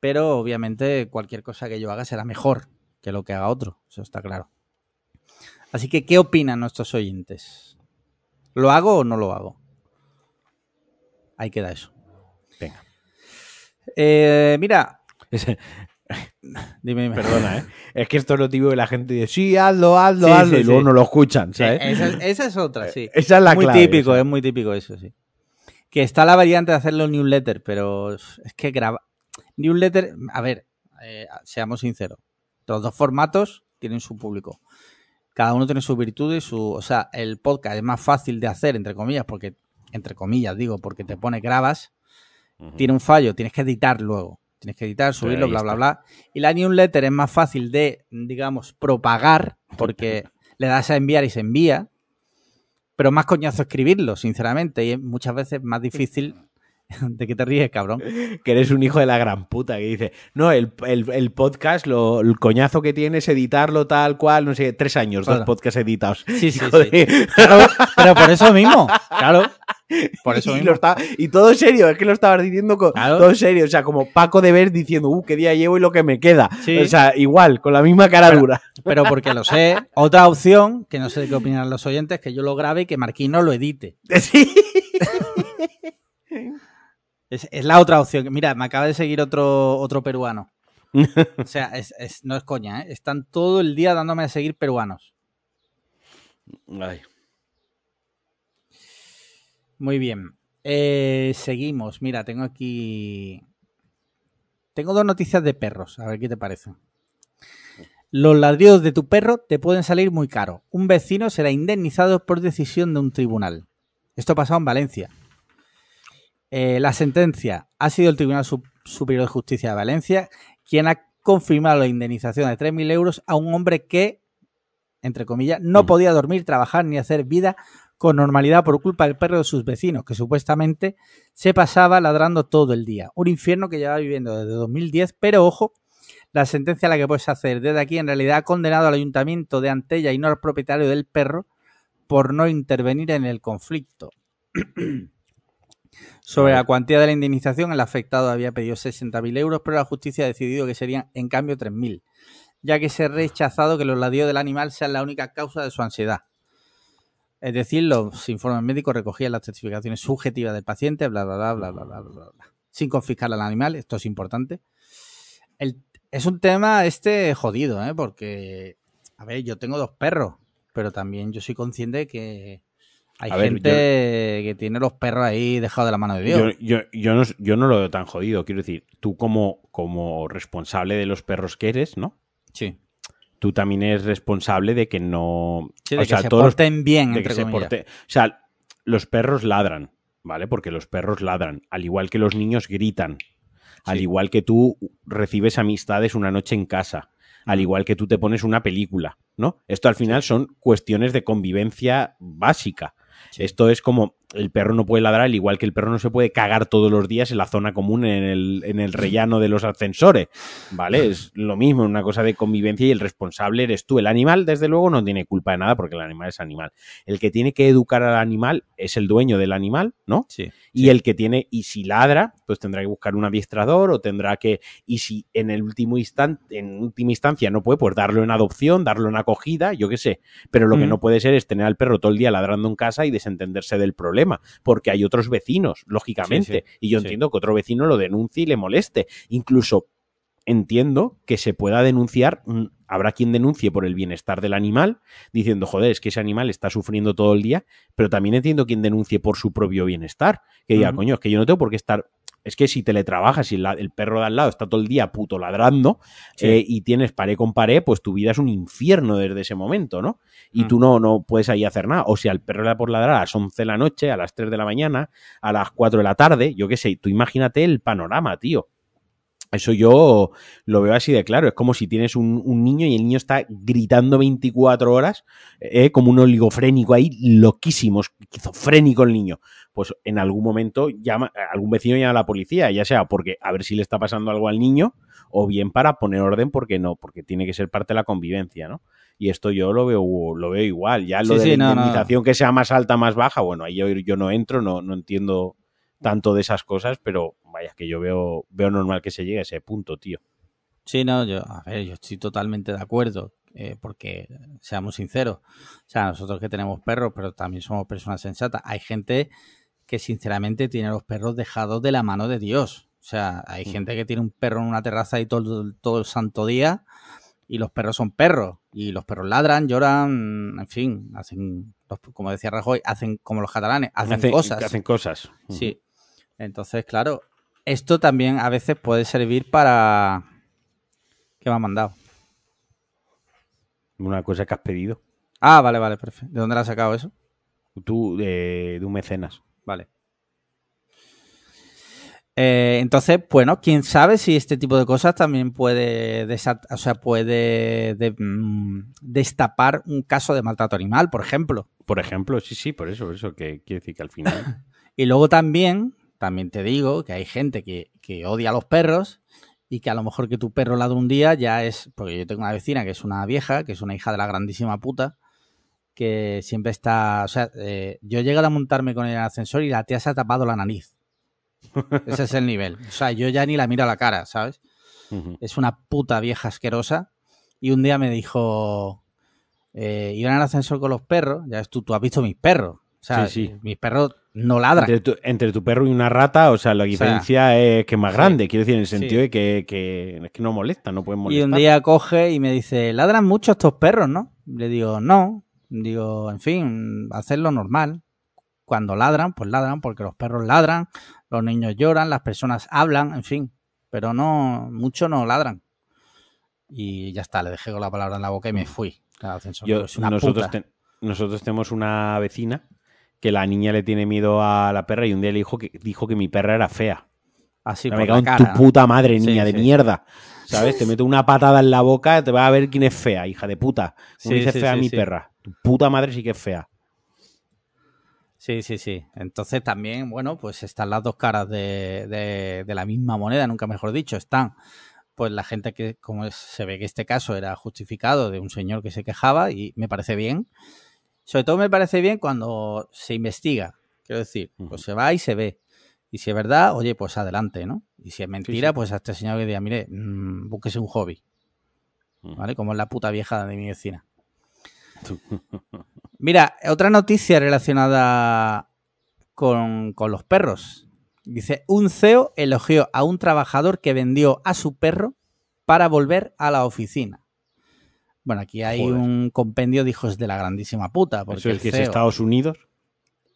pero obviamente cualquier cosa que yo haga será mejor que lo que haga otro, eso está claro. Así que, ¿qué opinan nuestros oyentes? ¿Lo hago o no lo hago? Ahí queda eso. Venga. Eh, mira, dime, dime. perdona, ¿eh? Es que esto es lo típico que la gente dice, sí, hazlo, hazlo, Sí, hazlo, sí, y luego sí. no lo escuchan, Sí, ¿sabes? esa, es- esa es otra, sí. Esa es la muy clave, típico, esa. es muy típico eso, sí. Que está la variante de hacerlo en newsletter, pero es que graba. Newsletter, a ver, eh, seamos sinceros. Los dos formatos tienen su público. Cada uno tiene sus virtudes, su. O sea, el podcast es más fácil de hacer, entre comillas, porque. Entre comillas, digo, porque te pone grabas, tiene un fallo, tienes que editar luego. Tienes que editar, subirlo, bla, bla, bla. Y la newsletter es más fácil de, digamos, propagar, porque le das a enviar y se envía. Pero más coñazo escribirlo, sinceramente. Y es muchas veces más difícil. ¿De que te ríes, cabrón? Que eres un hijo de la gran puta que dice, no, el, el- el podcast, lo, el coñazo que tiene es editarlo tal cual, no sé, tres años, Claro. dos podcasts editados. Sí, sí, sí. pero por eso mismo. Claro. Por eso y, mismo. lo está- y todo serio, es que lo estabas diciendo con Claro. todo serio, o sea, como Paco de ver diciendo, uh, qué día llevo y lo que me queda. Sí. O sea, igual, con la misma cara Pero- dura. Pero porque lo sé. Otra opción, que no sé de qué opinan los oyentes, que yo lo grabe y que Marquino lo edite. Sí. Es, es la otra opción. Mira, me acaba de seguir otro, otro peruano. O sea, es- es- no es coña, ¿eh? Están todo el día dándome a seguir peruanos. Ay. Muy bien. Eh, seguimos. Mira, tengo aquí. Tengo dos noticias de perros. A ver qué te parece. Los ladridos de tu perro te pueden salir muy caro. Un vecino será indemnizado por decisión de un tribunal. Esto ha pasado en Valencia. Eh, la sentencia ha sido el Tribunal Sup- Superior de Justicia de Valencia quien ha confirmado la indemnización de 3.000 euros a un hombre que, entre comillas, no podía dormir, trabajar ni hacer vida con normalidad por culpa del perro de sus vecinos, que supuestamente se pasaba ladrando todo el día. Un infierno que llevaba viviendo desde 2010, pero ojo, la sentencia a la que puedes hacer desde aquí en realidad ha condenado al ayuntamiento de Antella y no al propietario del perro por no intervenir en el conflicto. Sobre la cuantía de la indemnización, el afectado había pedido 60.000 euros, pero la justicia ha decidido que serían en cambio 3.000, ya que se ha rechazado que los ladridos del animal sean la única causa de su ansiedad. Es decir, los informes médicos recogían las certificaciones subjetivas del paciente, bla, bla, bla, bla, bla, bla, bla, bla, sin confiscar al animal, esto es importante. El- es un tema este jodido, ¿eh? porque, a ver, yo tengo dos perros, pero también yo soy consciente que hay A ver, gente que tiene los perros ahí dejados de la mano de Dios. Yo, yo, yo, no, yo no lo veo tan jodido. Quiero decir, tú como, como responsable de los perros que eres, ¿no? sí. Tú también eres responsable de que no... Sí, de o sea, que se todos los- porten bien, de entre que se porte- O sea, los perros ladran, ¿vale? Porque los perros ladran, al igual que los niños gritan, al Sí. igual que tú recibes amistades una noche en casa, al igual que tú te pones una película, ¿no? Esto al final son cuestiones de convivencia básica. Sí. Esto es como el perro no puede ladrar, al igual que el perro no se puede cagar todos los días en la zona común, en el, en el rellano de los ascensores, ¿vale? Es lo mismo, una cosa de convivencia y el responsable eres tú. El animal, desde luego, no tiene culpa de nada porque el animal es animal. El que tiene que educar al animal es el dueño del animal, ¿no? Sí. Y el que tiene, y si ladra, pues tendrá que buscar un adiestrador o tendrá que, y si en el último instante, en última instancia no puede, pues darlo en adopción, darlo en acogida, yo qué sé. Pero lo que no puede ser es tener al perro todo el día ladrando en casa y desentenderse del problema, porque hay otros vecinos, lógicamente. Sí, sí. Y yo Sí. entiendo que otro vecino lo denuncie y le moleste. Incluso entiendo que se pueda denunciar, mm, habrá quien denuncie por el bienestar del animal, diciendo, joder, es que ese animal está sufriendo todo el día, pero también entiendo quien denuncie por su propio bienestar, que diga, coño, es que yo no tengo por qué estar... Es que si teletrabajas y el, el perro de al lado está todo el día puto ladrando Sí. eh, y tienes pared con pared, pues tu vida es un infierno desde ese momento, ¿no? Y Mm. tú no, no puedes ahí hacer nada. O si al perro le da por ladrar a las 11 de la noche, a las 3 de la mañana, a las 4 de la tarde, yo qué sé, tú imagínate el panorama, tío. Eso yo lo veo así de claro. Es como si tienes un, un niño y el niño está gritando 24 horas, eh, como un oligofrénico ahí, loquísimo, esquizofrénico el niño. Pues en algún momento llama, algún vecino llama a la policía, ya sea porque a ver si le está pasando algo al niño, o bien para poner orden porque no, porque tiene que ser parte de la convivencia, ¿no? Y esto yo lo veo, lo veo igual. Ya lo Sí, de sí, la no, no. indemnización que sea más alta, más baja, bueno, ahí yo, yo no entro, no, no entiendo tanto de esas cosas, pero vaya, que yo veo, veo normal que se llegue a ese punto, tío. Sí, no, yo, a ver, yo estoy totalmente de acuerdo. eh, porque seamos sinceros, o sea, nosotros que tenemos perros, pero también somos personas sensatas, hay gente que sinceramente tiene los perros dejados de la mano de Dios. O sea, hay Mm. gente que tiene un perro en una terraza ahí todo, el- todo el santo día y los perros son perros. Y los perros ladran, lloran, en fin, hacen, como decía Rajoy, hacen como los catalanes, hacen Hacen- cosas. Hacen cosas. Sí. Entonces, claro, esto también a veces puede servir para... ¿Qué me han mandado? Una cosa que has pedido. Ah, vale, vale, perfecto. ¿De dónde la has sacado eso? Tú, de, de un mecenas. Vale. Eh, entonces, bueno, quién sabe si este tipo de cosas también puede, o sea, puede de- mm, destapar un caso de maltrato animal, por ejemplo. Por ejemplo, sí, sí, por eso, por eso, que quiere decir que al final. Y luego también, también te digo que hay gente que, que odia a los perros y que a lo mejor que tu perro ladra un día ya es, porque yo tengo una vecina que es una vieja, que es una hija de la grandísima puta, que siempre está, o sea, eh, yo llego a montarme con el ascensor y la tía se ha tapado la nariz. Ese es el nivel. O sea, yo ya ni la miro a la cara, ¿sabes? Es una puta vieja asquerosa. Y un día me dijo, eh, ir en el ascensor con los perros, ya ves tú, tú has visto mis perros. O sea, Sí, sí. mis perros no ladran. Entre tu, entre tu perro y una rata, o sea, la diferencia es que es más sí. grande. Quiero decir, en el sentido Sí. de que, que es que no molesta, no pueden Y molestar. un día coge y me dice, ladran mucho estos perros, ¿no? Le digo, no. Digo, en fin, hacerlo normal. Cuando ladran, pues ladran, porque los perros ladran, los niños lloran, las personas hablan, en fin. Pero no, mucho no ladran. Y ya está, le dejé con la palabra en la boca y me fui. Yo- ten- nosotros tenemos una vecina que la niña le tiene miedo a la perra y un día le dijo que, dijo que mi perra era fea. Así me cago en tu puta madre, Sí, niña de sí. mierda. ¿Sabes? Te meto una patada en la boca, te va a ver quién es fea, hija de puta. Sí, dice sí, fea sí, mi perra. Tu puta madre sí que es fea. Sí, sí, sí. Entonces también, bueno, pues están las dos caras de, de- de la misma moneda, nunca mejor dicho. Están, pues la gente que, como se ve que este caso era justificado de un señor que se quejaba y me parece bien. Sobre todo me parece bien cuando se investiga. Quiero decir, pues se va y se ve. Y si es verdad, oye, pues adelante, ¿no? Y si es mentira, sí. pues a este señor que diga, mire, mm, búsquese un hobby. ¿vale? Como es la puta vieja de mi vecina. Mira, otra noticia relacionada con, con los perros. Dice, un CEO elogió a un trabajador que vendió a su perro para volver a la oficina. Bueno, aquí hay Joder. un compendio de hijos de la grandísima puta. Porque Eso es el que es Estados Unidos.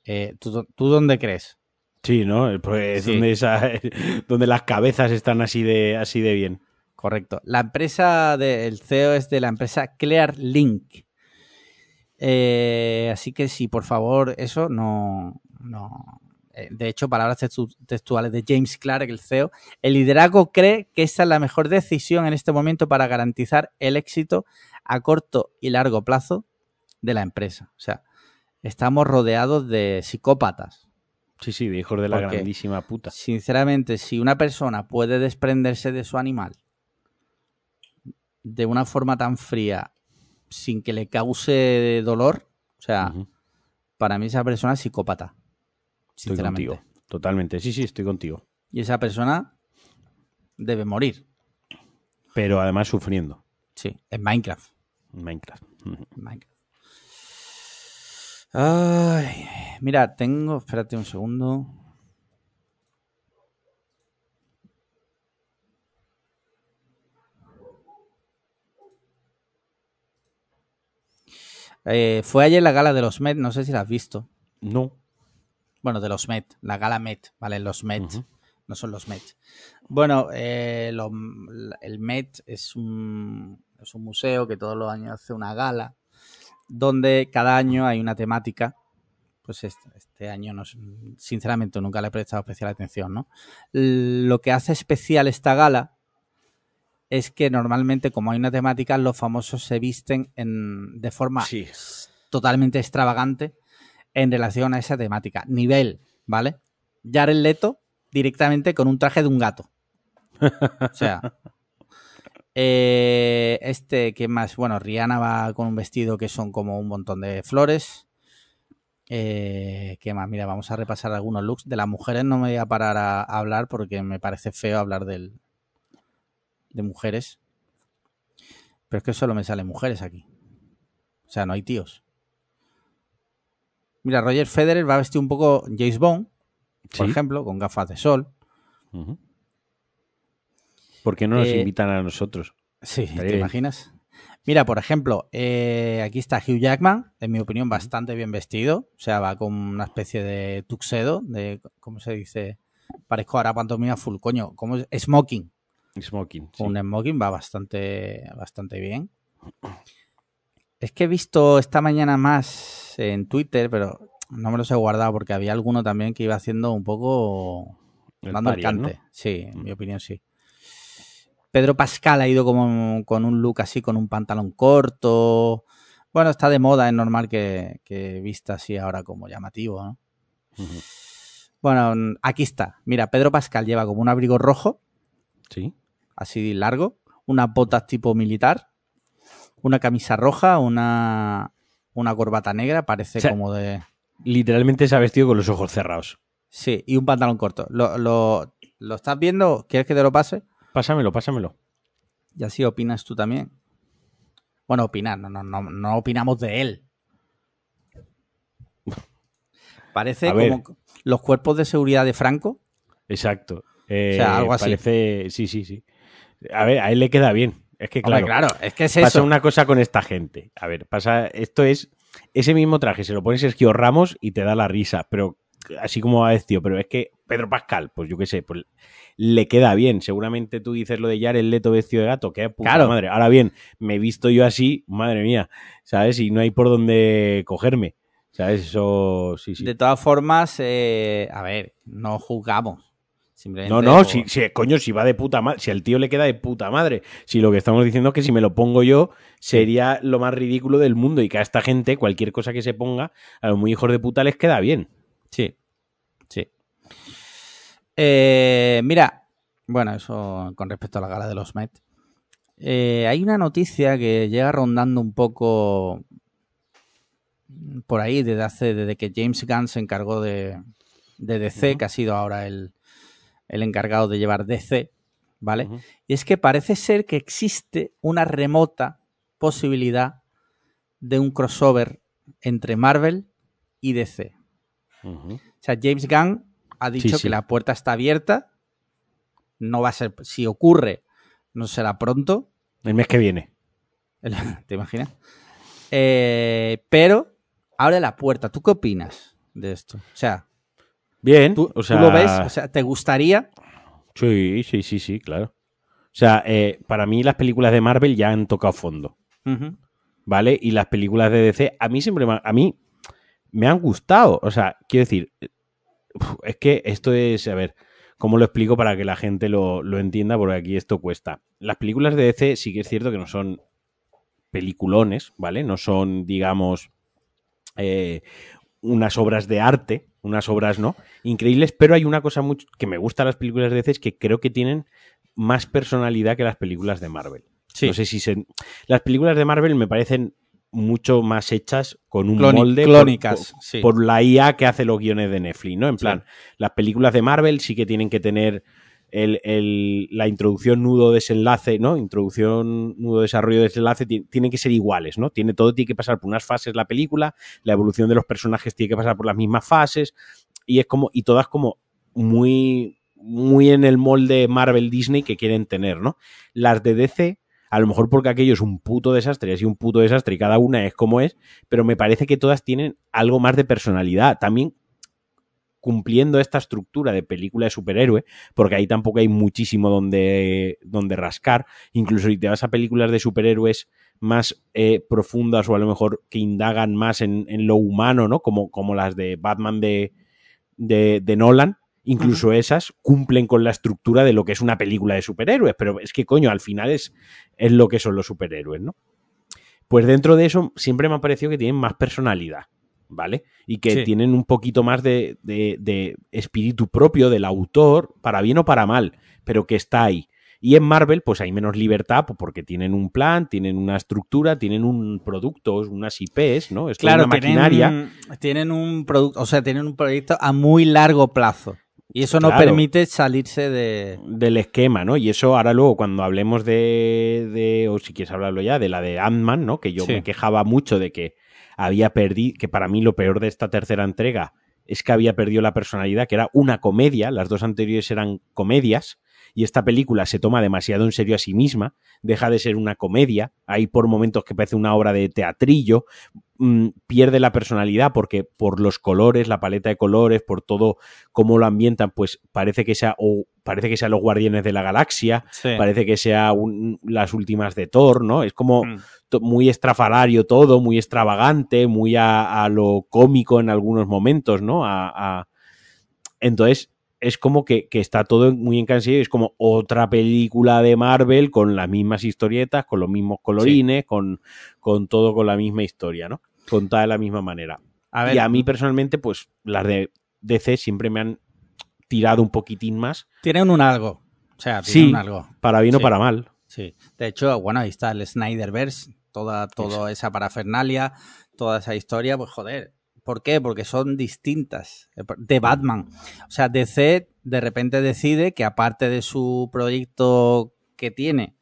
eh, ¿tú, tú dónde crees? Sí, ¿no? Pues es Sí. donde, esa- donde las cabezas están así de, así de bien. Correcto. La empresa del CEO es de la empresa Clear Link. Eh, así que sí, por favor, eso no. no. Eh, De hecho, palabras textu- textuales de James Clark, el CEO. El liderazgo cree que esta es la mejor decisión en este momento para garantizar el éxito a corto y largo plazo de la empresa. O sea, estamos rodeados de psicópatas. Sí, sí, de hijos de la Porque- grandísima puta. Sinceramente, si una persona puede desprenderse de su animal de una forma tan fría sin que le cause dolor, o sea, para mí esa persona es psicópata. Estoy Sinceramente. contigo. Totalmente. Sí, sí, estoy contigo. Y esa persona debe morir. Pero además sufriendo. Sí, en Minecraft. Minecraft. Minecraft. Ay, mira, tengo. Espérate un segundo. Eh, fue ayer la gala de los Met, no sé si la has visto. No. Bueno, de los Met, la gala Met, ¿vale? Los Met, no son los Met. Bueno, eh, lo- el Met es un, es un museo que todos los años hace una gala donde cada año hay una temática. Pues este, este año, no, sinceramente, nunca le he prestado especial atención, ¿no? Lo que hace especial esta gala es que normalmente, como hay una temática, los famosos se visten en, de forma Sí. totalmente extravagante en relación a esa temática. Nivel, ¿vale? Jared Leto directamente con un traje de un gato. O sea. eh, este, ¿qué más? Bueno, Rihanna va con un vestido que son como un montón de flores. Eh, ¿Qué más? Mira, vamos a repasar algunos looks. De las mujeres no me voy a parar a, a hablar porque me parece feo hablar del, de mujeres. Pero es que solo me salen mujeres aquí. O sea, no hay tíos. Mira, Roger Federer va a vestir un poco James Bond, por Sí. ejemplo, con gafas de sol. ¿Por qué no nos Eh, invitan a nosotros? Sí, ¿te bien. imaginas? Mira, por ejemplo, eh, aquí está Hugh Jackman, en mi opinión, bastante bien vestido. O sea, va con una especie de tuxedo, de, ¿cómo se dice? Parezco ahora pantomima full, coño, ¿cómo es? Smoking. Smoking. sí. Un smoking va bastante, bastante bien. Es que he visto esta mañana más en Twitter, pero no me los he guardado porque había alguno también que iba haciendo un poco El dando el Parias, ¿no? cante. Sí, en Mm. mi opinión sí. Pedro Pascal ha ido como con un look así, con un pantalón corto. Bueno, está de moda, es normal que, que vista así ahora como llamativo, ¿no? Bueno, aquí está. Mira, Pedro Pascal lleva como un abrigo rojo, Sí. así largo, unas botas tipo militar, una camisa roja, una, una corbata negra, parece O sea- como de... Literalmente se ha vestido con los ojos cerrados. Sí, y un pantalón corto. ¿Lo, lo, lo estás viendo? ¿Quieres que te lo pase? Pásamelo, pásamelo. Y así opinas tú también. Bueno, opinar, no, no, no, no opinamos de él. Parece A ver. como los cuerpos de seguridad de Franco. Exacto. Eh, O sea, algo así. Parece... Sí, sí, sí. A ver, a él le queda bien. Es que Hombre, claro, claro, es que es pasa eso. una cosa con esta gente. A ver, pasa... Esto es... Ese mismo traje se lo pone Sergio Ramos y te da la risa, pero así como va vestido, pero es que Pedro Pascal, pues yo qué sé, pues le queda bien. Seguramente tú dices lo de Jared Leto vestido de gato, que puta Claro. madre. Ahora bien, me he visto yo así, madre mía, ¿sabes? Y no hay por dónde cogerme, ¿sabes? Eso, sí, sí. De todas formas, eh, a ver, no juzgamos. Simplemente No, no, si- coño, si va de puta madre, si al tío le queda de puta madre, si lo que estamos diciendo es que si me lo pongo yo sería lo más ridículo del mundo y que a esta gente cualquier cosa que se ponga, a los muy hijos de puta les queda bien. Sí, sí. Eh, mira, bueno, eso con respecto a la gala de los Met. Eh, hay una noticia que llega rondando un poco por ahí desde hace, desde que James Gunn se encargó de, de DC, que ha sido ahora el, el encargado de llevar DC, ¿vale? Y es que parece ser que existe una remota posibilidad de un crossover entre Marvel y DC. O sea, James Gunn ha dicho Sí, sí. que la puerta está abierta. No va a ser, si ocurre, no será pronto. El mes que viene. ¿Te imaginas? Eh, pero abre la puerta. ¿Tú qué opinas de esto? O sea, Bien, ¿tú, o sea, tú lo ves? O sea, ¿te gustaría? sí, sí, sí, sí, claro. O sea, eh, para mí las películas de Marvel ya han tocado fondo. ¿vale? Y las películas de DC, a mí siempre me, a mí me han gustado. O sea, quiero decir, es que esto es, a ver, ¿cómo lo explico para que la gente lo, lo entienda? Porque aquí esto cuesta. Las películas de DC sí que es cierto que no son peliculones, ¿vale? No son, digamos, eh, unas obras de arte, unas obras, ¿no? Increíbles, pero hay una cosa mucho que me gusta de las películas de DC es que creo que tienen más personalidad que las películas de Marvel. Sí. No sé si se... Las películas de Marvel me parecen mucho más hechas con un Cloni- molde clónicas, por, sí. por la IA que hace los guiones de Netflix, ¿no? En Sí. plan, las películas de Marvel sí que tienen que tener el, el- la introducción, nudo, desenlace, ¿no? Introducción, nudo, desarrollo, desenlace, ti- tienen que ser iguales, ¿no? Tiene, todo tiene que pasar por unas fases la película, la evolución de los personajes tiene que pasar por las mismas fases, y es como, y todas como muy, muy en el molde Marvel Disney que quieren tener, ¿no? Las de DC, a lo mejor porque aquello es un puto desastre, así un puto desastre y cada una es como es, pero me parece que todas tienen algo más de personalidad. También cumpliendo esta estructura de película de superhéroe, porque ahí tampoco hay muchísimo donde, donde rascar. Incluso si te vas a películas de superhéroes más eh, profundas o a lo mejor que indagan más en, lo humano, ¿no? Como, como las de Batman de, de Nolan. Incluso esas cumplen con la estructura de lo que es una película de superhéroes, pero es que coño, al final es, es lo que son los superhéroes, ¿no? Pues dentro de eso siempre me ha parecido que tienen más personalidad, ¿vale? Y que Sí. tienen un poquito más de, de- de espíritu propio del autor, para bien o para mal, pero que está ahí. Y en Marvel, pues hay menos libertad, pues porque tienen un plan, tienen una estructura, tienen un producto, unas IPs, ¿no? Es toda Claro, una maquinaria. tienen, tienen un producto, o sea, tienen un proyecto a muy largo plazo. Y eso no permite salirse de... del esquema, ¿no? Y eso ahora luego cuando hablemos de, de o si quieres hablarlo ya, de la de Ant-Man, ¿no? Que yo Sí. me quejaba mucho de que había perdido, que para mí lo peor de esta tercera entrega es que había perdido la personalidad, que era una comedia, las dos anteriores eran comedias, y esta película se toma demasiado en serio a sí misma, deja de ser una comedia, hay por momentos que parece una obra de teatrillo, mm, pierde la personalidad porque por los colores, la paleta de colores, por todo cómo lo ambientan, pues parece que sea o parece que sean los Guardianes de la Galaxia, Sí. parece que sea un- las últimas de Thor, ¿no? Es como Mm. muy estrafalario todo, muy extravagante, muy a, a lo cómico en algunos momentos, ¿no? A, a- Entonces, es como que, que está todo muy encansado, es como otra película de Marvel con las mismas historietas, con los mismos colorines, con, con todo con la misma historia, ¿no? Contada de la misma manera. A ver, y a mí personalmente, pues las de DC siempre me han tirado un poquitín más, tienen un algo. O sea, Sí. tienen un algo. para bien o para mal. Sí. De hecho, bueno, ahí está el Snyderverse, toda, toda esa parafernalia, toda esa historia, pues joder. ¿Por qué? Porque son distintas eh, de Batman. O sea, DC de repente decide que aparte de su proyecto que tiene,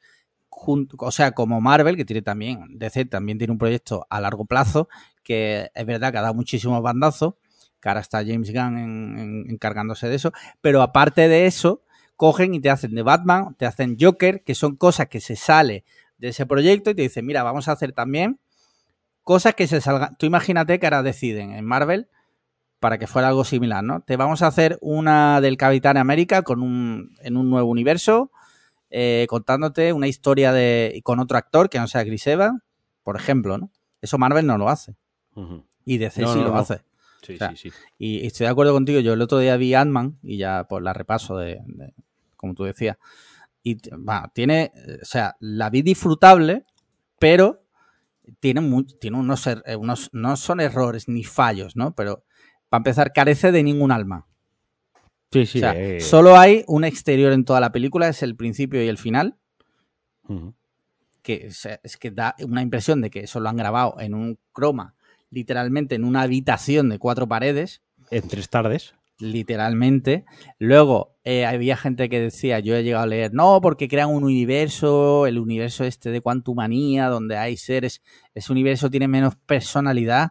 o sea, como Marvel, que tiene también, DC también tiene un proyecto a largo plazo, que es verdad que ha dado muchísimos bandazos, que ahora está James Gunn en- en- encargándose de eso, pero aparte de eso, cogen y te hacen de Batman, te hacen Joker, que son cosas que se sale de ese proyecto y te dicen, mira, vamos a hacer también cosas que se salgan. Tú imagínate que ahora deciden en Marvel para que fuera algo similar, ¿no? Te vamos a hacer una del Capitán América con un, en un nuevo universo, eh, contándote una historia de con otro actor que no sea Chris Evans, por ejemplo, ¿no? Eso Marvel no lo hace. Y DC No, sí no, lo no. hace. Sí, O sea, sí, sí. Y estoy de acuerdo contigo. Yo el otro día vi Ant-Man y ya pues la repaso de, de- como tú decías. Y va, tiene, o sea, la vi disfrutable, pero tiene, tiene unos, er- eh, unos, no son errores ni fallos, ¿no? Pero para empezar, carece de ningún alma. Sí, sí. o sea, eh, solo hay un exterior en toda la película, es el principio y el final, que es, es que da una impresión de que eso lo han grabado en un croma, literalmente en una habitación de cuatro paredes. En tres tardes. Literalmente. Luego eh, había gente que decía, yo he llegado a leer, no, porque crean un universo, el universo este de Quantumania, donde hay seres, ese universo tiene menos personalidad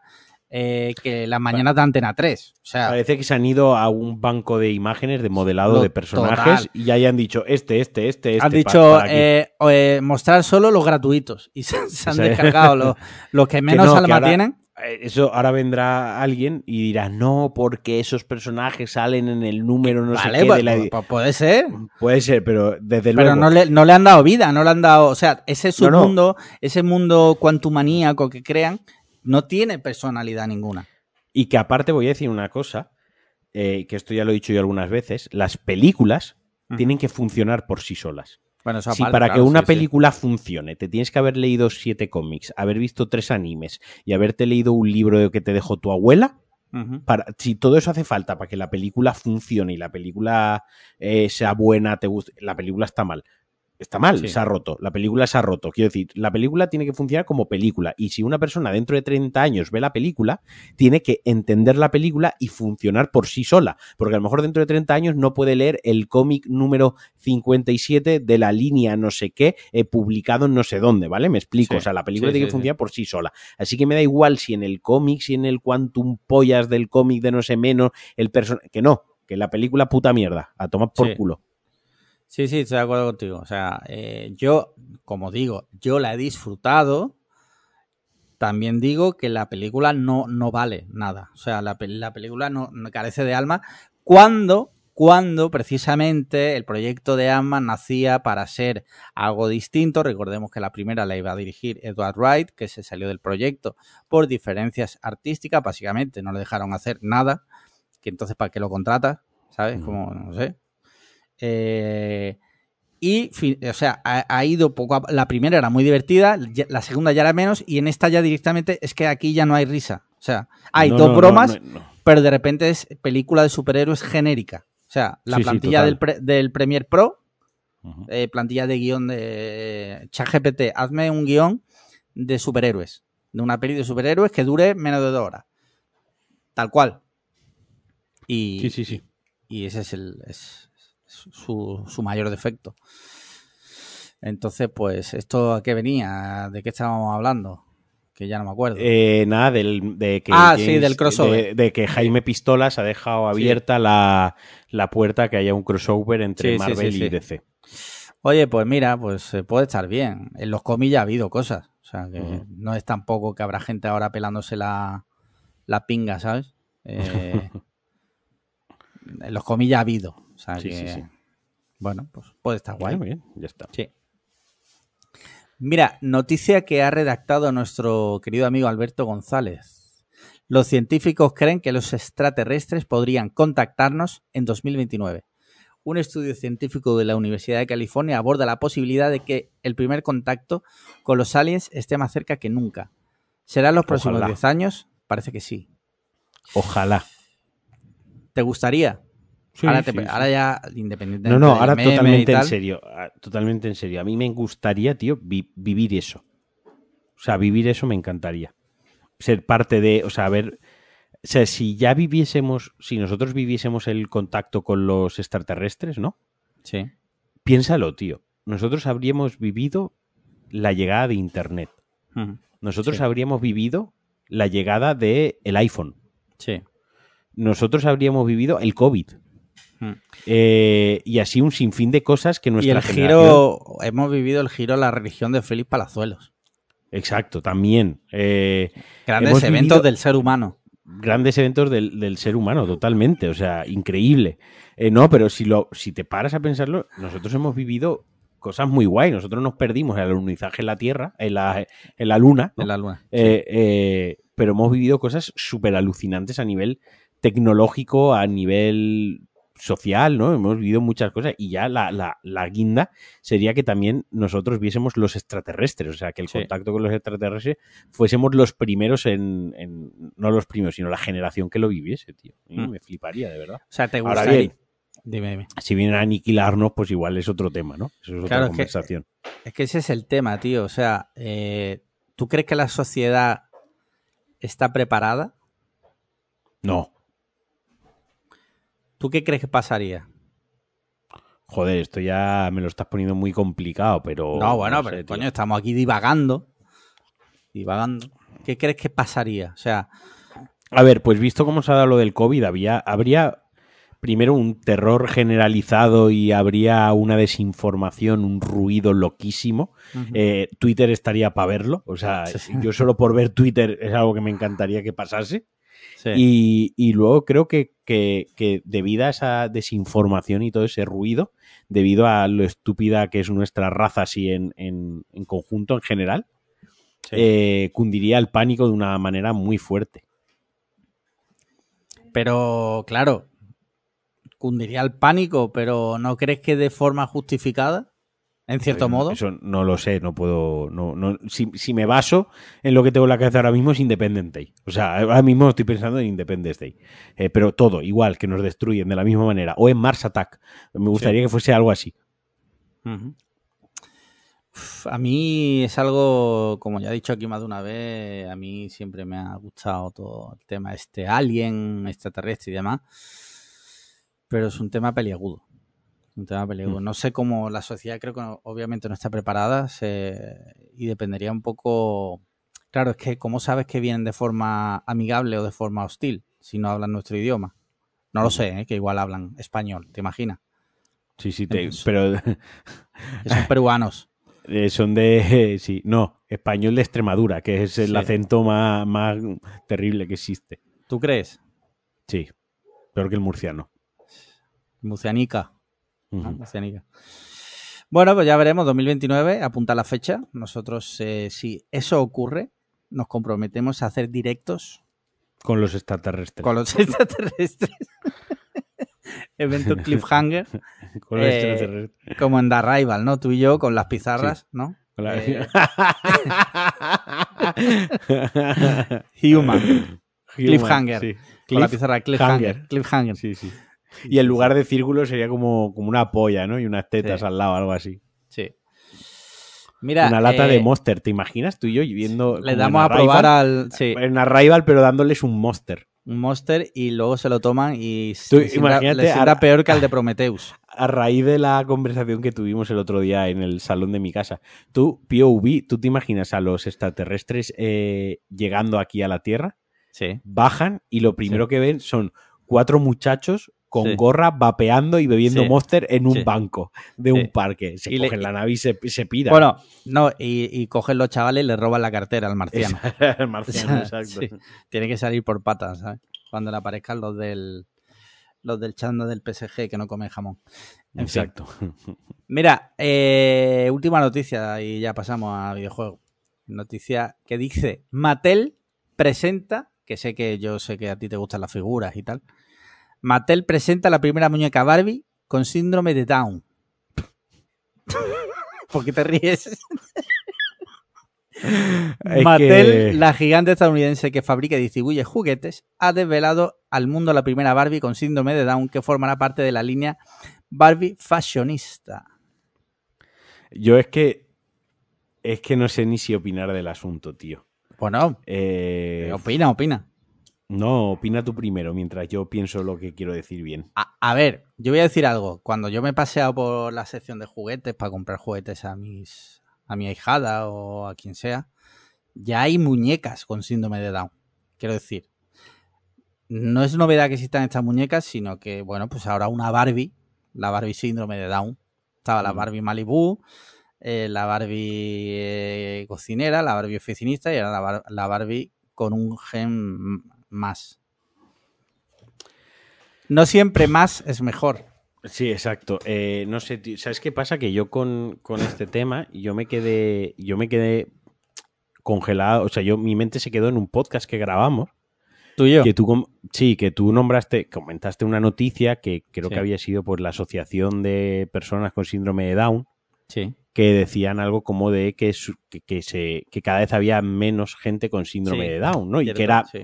eh, que las mañanas de Antena 3. O sea, Parece que se han ido a un banco de imágenes de modelado de personajes total. y hayan dicho este, este, este, este. han dicho para eh, eh, mostrar solo los gratuitos y se, se han Sí. descargado los, los que menos no, que alma ahora- tienen. Eh, Eso ahora vendrá alguien y dirá, no, porque esos personajes salen en el número no Vale, sé qué pues, de la... pues, pues puede ser. Puede ser, pero desde Pero luego... no le, no le han dado vida, no le han dado. O sea, ese No, no. submundo, ese mundo cuantumaníaco que crean, no tiene personalidad ninguna. Y que aparte voy a decir una cosa, eh, que esto ya lo he dicho yo algunas veces, las películas Ujú. tienen que funcionar por sí solas. Bueno, eso Si aparte, para claro, que una sí, sí. película funcione te tienes que haber leído siete cómics, haber visto tres animes y haberte leído un libro que te dejó tu abuela, para, si todo eso hace falta para que la película funcione y la película eh, sea buena, te guste, la película está mal. Está mal, Sí. se ha roto. La película se ha roto. Quiero decir, la película tiene que funcionar como película. Y si una persona dentro de 30 años ve la película, tiene que entender la película y funcionar por sí sola. Porque a lo mejor dentro de 30 años no puede leer el cómic número 57 de la línea no sé qué, eh, publicado en no sé dónde, ¿vale? Me explico. Sí. O sea, la película Sí, tiene que funcionar por sí sola. Así que me da igual si en el cómic, si en el quantum pollas del cómic de no sé menos, el personaje. Que no, que la película puta mierda. A tomar por culo. Sí, sí, estoy de acuerdo contigo. O sea, eh, yo, como digo, yo la he disfrutado. También digo que la película no, no vale nada. O sea, la, la película no, no carece de alma. Cuando, cuando precisamente el proyecto de Ant-Man nacía para ser algo distinto. Recordemos que la primera la iba a dirigir Edward Wright, que se salió del proyecto por diferencias artísticas. Básicamente no le dejaron hacer nada. Que entonces, ¿para qué lo contratas? ¿Sabes? Ujú. Como, no sé. Eh, y, o sea, ha, ha ido poco a, La primera era muy divertida, la segunda ya era menos, y en esta ya directamente es que aquí ya no hay risa. O sea, hay No, dos no, bromas, no, pero de repente es película de superhéroes genérica. O sea, la Sí, plantilla del, pre- del Premiere Pro, eh, plantilla de guion de ChatGPT, hazme un guion de superhéroes, de una peli de superhéroes que dure menos de dos horas. Tal cual. Y, Sí, sí, sí. y ese es, el, es su, su mayor defecto. Entonces, pues, ¿esto a qué venía? ¿De qué estábamos hablando? Que ya no me acuerdo. Eh, nada, del, de que Ah, sí, del crossover. De, de que Jaime Pistolas ha dejado abierta la, la puerta que haya un crossover entre Sí, Marvel sí, y DC. Oye, pues mira, pues eh, puede estar bien. En los cómics ya ha habido cosas. O sea, que no es tampoco que habrá gente ahora pelándose la, la pinga, ¿sabes? Eh, en los cómics ya ha habido. O sea, Sí, que, sí, sí. Bueno, pues puede estar guay. Muy bien, ya está. Sí. Mira, noticia que ha redactado nuestro querido amigo Alberto González. Los científicos creen que los extraterrestres podrían contactarnos en 2029. Un estudio científico de la Universidad de California aborda la posibilidad de que el primer contacto con los aliens esté más cerca que nunca. ¿Será en los próximos Ojalá. 10 años? Parece que sí. Ojalá. ¿Te gustaría? Sí, ahora, te- sí, sí. ahora ya, independientemente No, no, ahora meme totalmente en serio. ah, Totalmente en serio. A mí me gustaría, tío, vi- vivir eso. O sea, vivir eso me encantaría. Ser parte de, o sea, ver. O sea, si ya viviésemos, si nosotros viviésemos el contacto con los extraterrestres, ¿no? Sí. Piénsalo, tío. Nosotros habríamos vivido la llegada de Internet. Nosotros Sí. habríamos vivido la llegada del el iPhone. Sí. Nosotros habríamos vivido el COVID. Mm. Eh, y así un sinfín de cosas que Y nuestra el generación- giro, hemos vivido el giro a la religión de Félix Palazuelos. Exacto, también. Eh, Grandes eventos del ser humano. grandes eventos del, del ser humano, totalmente. O sea, increíble. Eh, no, pero si, lo, si te paras a pensarlo, nosotros hemos vivido cosas muy guay. Nosotros nos perdimos en el alunizaje en la Tierra, en la, en la Luna. ¿no? En la luna. Pero hemos vivido cosas súper alucinantes a nivel tecnológico, a nivel social, ¿no? Hemos vivido muchas cosas y ya la, la- la guinda sería que también nosotros viésemos los extraterrestres, o sea, que el Sí. contacto con los extraterrestres fuésemos los primeros en, en- no los primeros, sino la generación que lo viviese, tío. Mm. Me fliparía, de verdad. O sea, te Ahora gustaría. bien, Dime, dime. si vienen a aniquilarnos, pues igual es otro tema, ¿no? Eso es otra Claro, es que- conversación. Es que ese es el tema, tío. O sea, eh, ¿tú crees que la sociedad está preparada? No, ¿Tú qué crees que pasaría? joder, esto ya me lo estás poniendo muy complicado, pero... no, bueno, sé, pero tío. coño, estamos aquí divagando. Divagando. ¿Qué crees que pasaría? O sea, A ver, pues visto cómo se ha dado lo del COVID, había, habría primero un terror generalizado y habría una desinformación, un ruido loquísimo. Eh, Twitter estaría para verlo. O sea, Sí, sí. yo solo por ver Twitter es algo que me encantaría que pasase. Sí. Y, y luego creo que, que, que debido a esa desinformación y todo ese ruido, debido a lo estúpida que es nuestra raza así en, en, en conjunto, en general, Sí. eh, cundiría el pánico de una manera muy fuerte. Pero, claro, cundiría el pánico, pero ¿no crees que de forma justificada? En cierto modo. Eso no lo sé, no puedo. No, no, si, si me baso en lo que tengo en la cabeza ahora mismo es Independent Day. O sea, ahora mismo estoy pensando en Independence Day. Eh, pero todo, igual, que nos destruyen de la misma manera. O en Mars Attack. Me gustaría que fuese algo así. Uf, A mí es algo, como ya he dicho aquí más de una vez, a mí siempre me ha gustado todo el tema este alien, extraterrestre y demás, pero es un tema peliagudo. Un tema peliagudo. Mm. No sé cómo la sociedad creo que no- obviamente no está preparada se- y dependería un poco... Claro, es que ¿cómo sabes que vienen de forma amigable o de forma hostil si no hablan nuestro idioma? No lo Ujú. sé, ¿eh? que igual hablan español, ¿te imaginas? Sí, sí, te- Entonces- pero son peruanos. eh, son de. sí, no, español de Extremadura, que es el Sí. acento más, más terrible que existe. ¿Tú crees? Sí, peor que el murciano. Murcianica. Bueno, pues ya veremos, 2029, apunta la fecha. Nosotros, eh, si eso ocurre, nos comprometemos a hacer directos Con los extraterrestres. con los extraterrestres. Evento cliffhanger, Con los eh, extraterrestres. como en The Arrival, ¿no? Tú y yo con las pizarras, ¿no? Eh, Human, Cliffhanger. sí. con la pizarra cliffhanger. Cliffhanger. Cliffhanger. Sí, sí. Y en lugar de círculo sería como, como una polla, ¿no? Y unas tetas Sí. al lado, algo así. Sí. Mira, una lata eh, de Monster, ¿te imaginas? Tú y yo viendo. Le damos a probar al. Sí. En Arrival, pero dándoles un Monster. un Monster y luego se lo toman y Tú sienta- imagínate ahora- peor que al de Prometheus. A raíz de la conversación que tuvimos el otro día en el salón de mi casa, tú, POV, ¿tú te imaginas a los extraterrestres eh, llegando aquí a la Tierra? Sí. Bajan y lo primero que ven son cuatro muchachos con Sí. gorra vapeando y bebiendo Sí. Monster en un Sí. banco de un parque. Se Y le- cogen la nave y se, se piran. Bueno, no, y, y cogen los chavales y le roban la cartera al marciano. el marciano, exacto. Tiene que salir por patas, ¿sabes? Cuando le aparezcan los del los del chando del PSG que no comen jamón. En fin. Exacto. Mira, eh, última noticia y ya pasamos a videojuego. Noticia que dice Mattel presenta, que sé que yo sé que a ti te gustan las figuras y tal. Mattel presenta la primera muñeca Barbie con síndrome de Down. ¿Por qué te ríes? Es Mattel, que- la gigante estadounidense que fabrica y distribuye juguetes, ha desvelado al mundo la primera Barbie con síndrome de Down que formará parte de la línea Barbie Fashionista. Yo es que. Es que no sé ni si opinar del asunto, tío. Bueno, Eh, opina, opina. No, opina tú primero, mientras yo pienso lo que quiero decir bien. A, a ver, yo voy a decir algo. Cuando yo me he paseado por la sección de juguetes para comprar juguetes a mis a mi ahijada o a quien sea, ya hay muñecas con síndrome de Down. Quiero decir, no es novedad que existan estas muñecas, sino que, bueno, pues ahora una Barbie, la Barbie síndrome de Down. Estaba la Mm. Barbie Malibu, eh, la Barbie eh, cocinera, la Barbie oficinista y ahora la, Bar- la Barbie con un gen más. No siempre más es mejor. Sí, exacto. Eh, no sé, tío, ¿sabes qué pasa? Que yo con, con este tema, yo me quedé. Yo me quedé congelado. O sea, yo, mi mente se quedó en un podcast que grabamos. Tú y yo. Que tú, sí, que tú nombraste, comentaste una noticia que creo Sí. que había sido por la Asociación de Personas con Síndrome de Down, Sí. que decían algo como de que, que, que se, que cada vez había menos gente con síndrome Sí, de Down, ¿no? Y Cierto, que era, sí.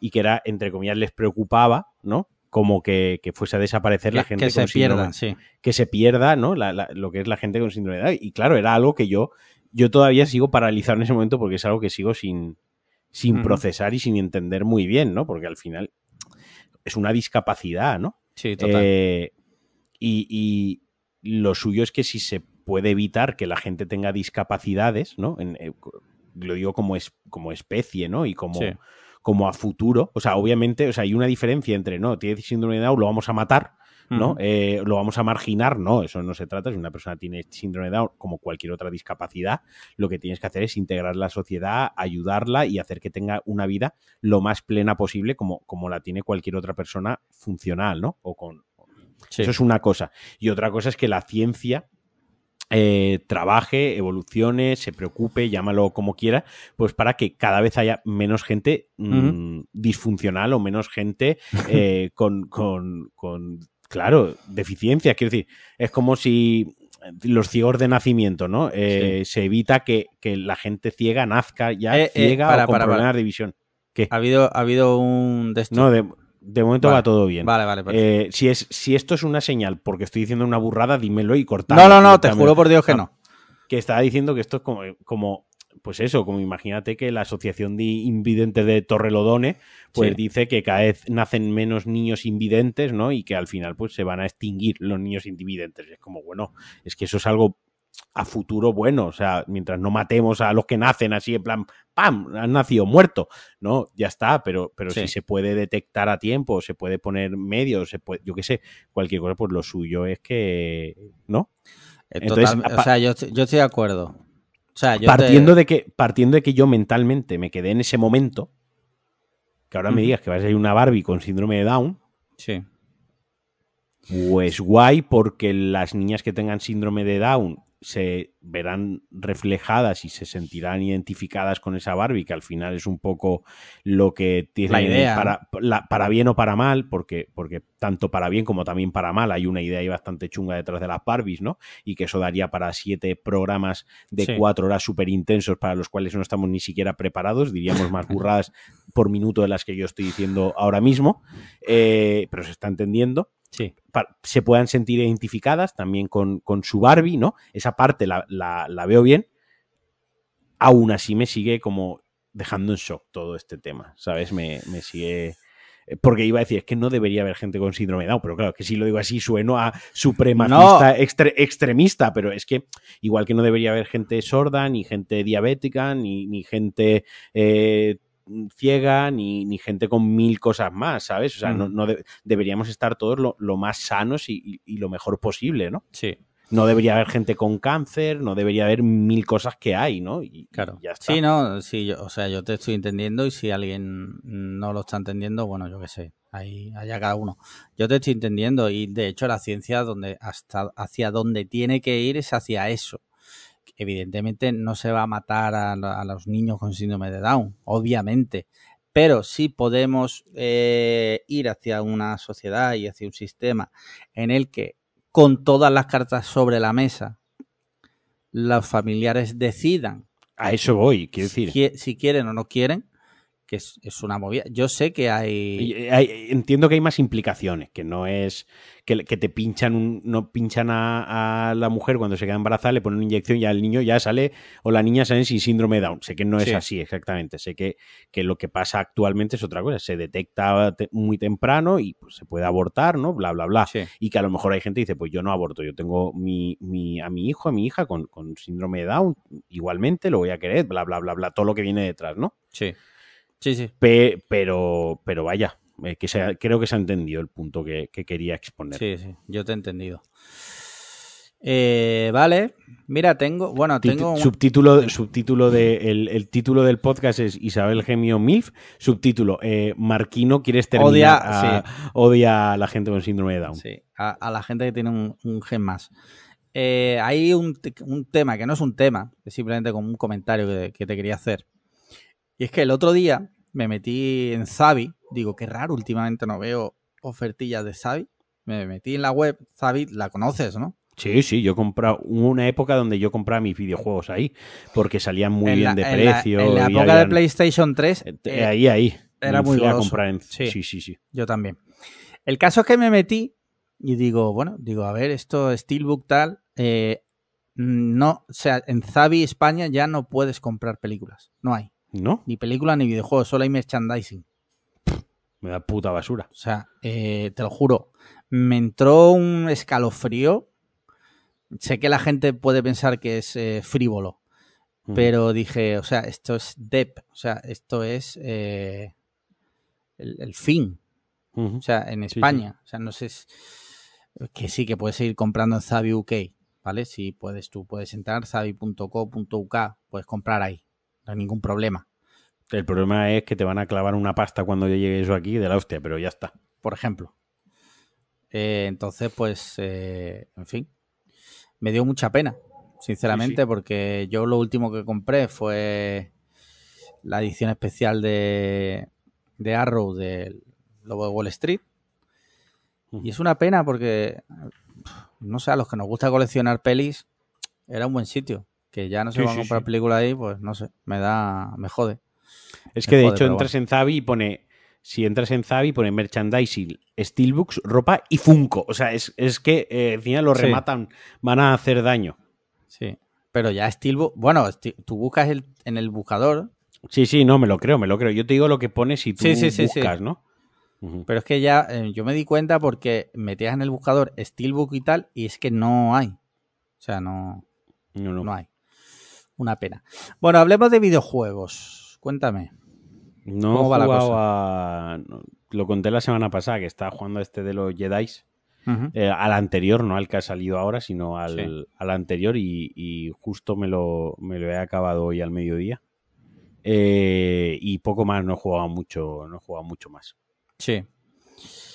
Y que era, entre comillas, les preocupaba, ¿no? Como que, que fuese a desaparecer la gente que se con síndrome pierdan, sí. que se pierda, ¿no? La- la- lo que es la gente con síndrome de Down. Y claro, era algo que yo, yo todavía sigo paralizado en ese momento porque es algo que sigo sin, sin procesar y sin entender muy bien, ¿no? Porque al final es una discapacidad, ¿no? Sí, total. Eh, y, y lo suyo es que si se puede evitar que la gente tenga discapacidades, ¿no? En- eh, lo digo como, es, como especie, ¿no? Y como, Sí. Como a futuro. O sea, obviamente, o sea, hay una diferencia entre, no, tiene síndrome de Down, lo vamos a matar, ¿no? Eh, lo vamos a marginar, no, eso no se trata. Si una persona tiene síndrome de Down, como cualquier otra discapacidad, lo que tienes que hacer es integrar la sociedad, ayudarla y hacer que tenga una vida lo más plena posible, como, como la tiene cualquier otra persona funcional, ¿no? O con. Sí. Eso es una cosa. Y otra cosa es que la ciencia. Eh, trabaje, evolucione, se preocupe, llámalo como quiera, pues para que cada vez haya menos gente mm, disfuncional o menos gente eh, con, con- con, claro, deficiencias. Quiero decir, es como si los ciegos de nacimiento, ¿no? Eh, Se evita que, que la gente ciega nazca ya Eh, eh, ciega para, o con para, para. problemas de visión. ¿Qué? Ha habido, ha habido un de estos- No, de, de momento Vale. va todo bien. Vale, vale. Eh, si, es, si esto es una señal porque estoy diciendo una burrada, dímelo y cortalo. no, no, no, te juro por Dios que no. Que estaba diciendo que esto es como, como pues eso, como imagínate que la Asociación de Invidentes de Torrelodone, pues Sí. dice que cada vez nacen menos niños invidentes, ¿no? Y que al final, pues se van a extinguir los niños invidentes. Es como, bueno, es que eso es algo a futuro bueno, o sea, mientras no matemos a los que nacen así en plan, ¡pam! Han nacido muerto, ¿no? Ya está, pero, pero Sí. si se puede detectar a tiempo, se puede poner medios, se puede, yo qué sé, cualquier cosa, pues lo suyo es que, ¿no? Eh, Entonces, total- o sea, yo, estoy- yo estoy de acuerdo. O sea, yo partiendo, te- de que, partiendo de que yo mentalmente me quedé en ese momento, que ahora me digas que vas a ir una Barbie con síndrome de Down, Sí. pues guay, porque las niñas que tengan síndrome de Down se verán reflejadas y se sentirán identificadas con esa Barbie, que al final es un poco lo que tiene La idea, para, la- para bien o para mal, porque, porque tanto para bien como también para mal hay una idea ahí bastante chunga detrás de las Barbies, ¿no? Y que eso daría para siete programas de Sí. cuatro horas súper intensos para los cuales no estamos ni siquiera preparados, diríamos más burradas por minuto de las que yo estoy diciendo ahora mismo, eh, pero se está entendiendo Sí. se puedan sentir identificadas también con, con su Barbie, ¿no? Esa parte la, la- la veo bien. Aún así me sigue como dejando en shock todo este tema, ¿sabes? Me, me sigue... eh, porque iba a decir, es que no debería haber gente con síndrome de Down, pero claro, que si lo digo así sueno a supremacista extre- extremista, pero es que igual que no debería haber gente sorda, ni gente diabética, ni, ni gente eh, ciega, ni, ni gente con mil cosas más, ¿sabes? O sea, no, Mm. no de- deberíamos estar todos lo, lo más sanos y, y- y lo mejor posible, ¿no? Sí, No debería haber gente con cáncer, no debería haber mil cosas que hay, ¿no? Y, claro. y ya está. Sí, no, sí, yo, o sea, yo te estoy entendiendo y si alguien no lo está entendiendo, bueno, yo qué sé, ahí allá cada uno. Yo te estoy entendiendo y de hecho la ciencia donde hasta hacia donde tiene que ir es hacia eso. Evidentemente no se va a matar a, los niños con síndrome de Down, obviamente, pero sí podemos eh, ir hacia una sociedad y hacia un sistema en el que con todas las cartas sobre la mesa los familiares decidan A eso voy, quiero decir. si quieren o no quieren, que es, es una movida. Yo sé que hay... Eh, hay- entiendo que hay más implicaciones, que no es que, que te pinchan un- no pinchan a, a la mujer cuando se queda embarazada, le ponen una inyección y al niño ya sale o la niña sale sin síndrome de Down. Sé que no es Sí. así exactamente, sé que, que lo que pasa actualmente es otra cosa, se detecta te- muy temprano y pues, se puede abortar, ¿no? Bla, bla, bla. Sí, Y que a lo mejor hay gente que dice, pues yo no aborto, yo tengo mi, mi- a mi hijo, a mi hija con, con síndrome de Down, igualmente lo voy a querer, bla, bla, bla, bla, todo lo que viene detrás, ¿no? sí, sí, sí. Pe- pero, pero vaya, eh, que se creo que se ha entendido el punto que, que quería exponer. Sí, sí, yo te he entendido. Eh, vale, mira, tengo, bueno, tengo... un- Subtítulo, subtítulo de, el, el título del podcast es Isabel Gemio Milf. Subtítulo, eh, Marquino quiere exterminar Odia- a, odia a la gente con síndrome de Down. Sí, a, a la gente que tiene un, un gen más. Eh, hay un, un tema que no es un tema, es simplemente como un comentario que, que te quería hacer. Y es que el otro día me metí en Zavi, digo, qué raro, últimamente no veo ofertillas de Zavi. Me metí en la web, Zavi, la conoces, ¿no? Sí, sí, yo hubo una época donde yo compraba mis videojuegos ahí, porque salían muy en bien la, de en la- precio. en la época de PlayStation 3, eh, eh, ahí, ahí. era muy fui a comprar en- Sí. sí, sí, sí. Yo también. El caso es que me metí y digo, bueno, digo, a ver, esto Steelbook tal, eh, no, o sea, en Zavi España ya no puedes comprar películas, no hay, ¿No? ni películas ni videojuegos, solo hay merchandising. Me da puta basura. O sea, eh, te lo juro, me entró un escalofrío. Sé que la gente puede pensar que es eh, frívolo, pero dije, o sea, esto es DEP, o sea, esto es eh, el, el fin. O sea, en Sí, España. O sea, no sé. si- Que sí, que puedes seguir comprando en Zavi UK, ¿vale? Si puedes, tú puedes entrar, zavi.co.uk, puedes comprar ahí. No hay ningún problema, El problema es que te van a clavar una pasta cuando llegue eso aquí de la hostia, pero ya está. por ejemplo. Eh, entonces, pues, eh, en fin. Me dio mucha pena, sinceramente, Sí, sí. porque yo lo último que compré fue la edición especial de, de Arrow del Lobo de Wall Street. Y es una pena porque, no sé, a los que nos gusta coleccionar pelis, era un buen sitio. Que ya no se Sí, van a comprar sí. películas ahí, pues no sé, me da, me jode. Es que de hecho entras en Zavi y pone. Si entras en Zavi pone merchandising, steelbooks, ropa y Funko. O sea, es, es que eh, encima lo Sí. rematan, van a hacer daño. Sí. Pero ya Steelbook, bueno, tú buscas el, en el buscador, Sí, sí, no, me lo creo, me lo creo. Yo te digo lo que pone si tú buscas, ¿no? Pero es que ya eh, yo me di cuenta porque metías en el buscador Steelbook y tal, y es que no hay. O sea, no, No, no. no hay. Una pena. Bueno, hablemos de videojuegos. Cuéntame. No ¿Cómo va la cosa? a- Lo conté la semana pasada, que estaba jugando a este de los Jedi. Eh, al anterior, no al que ha salido ahora, sino al, Sí. al anterior y, y justo me lo, me lo he acabado hoy al mediodía. Eh, y poco más, no he jugado mucho, no he jugado mucho más. Sí.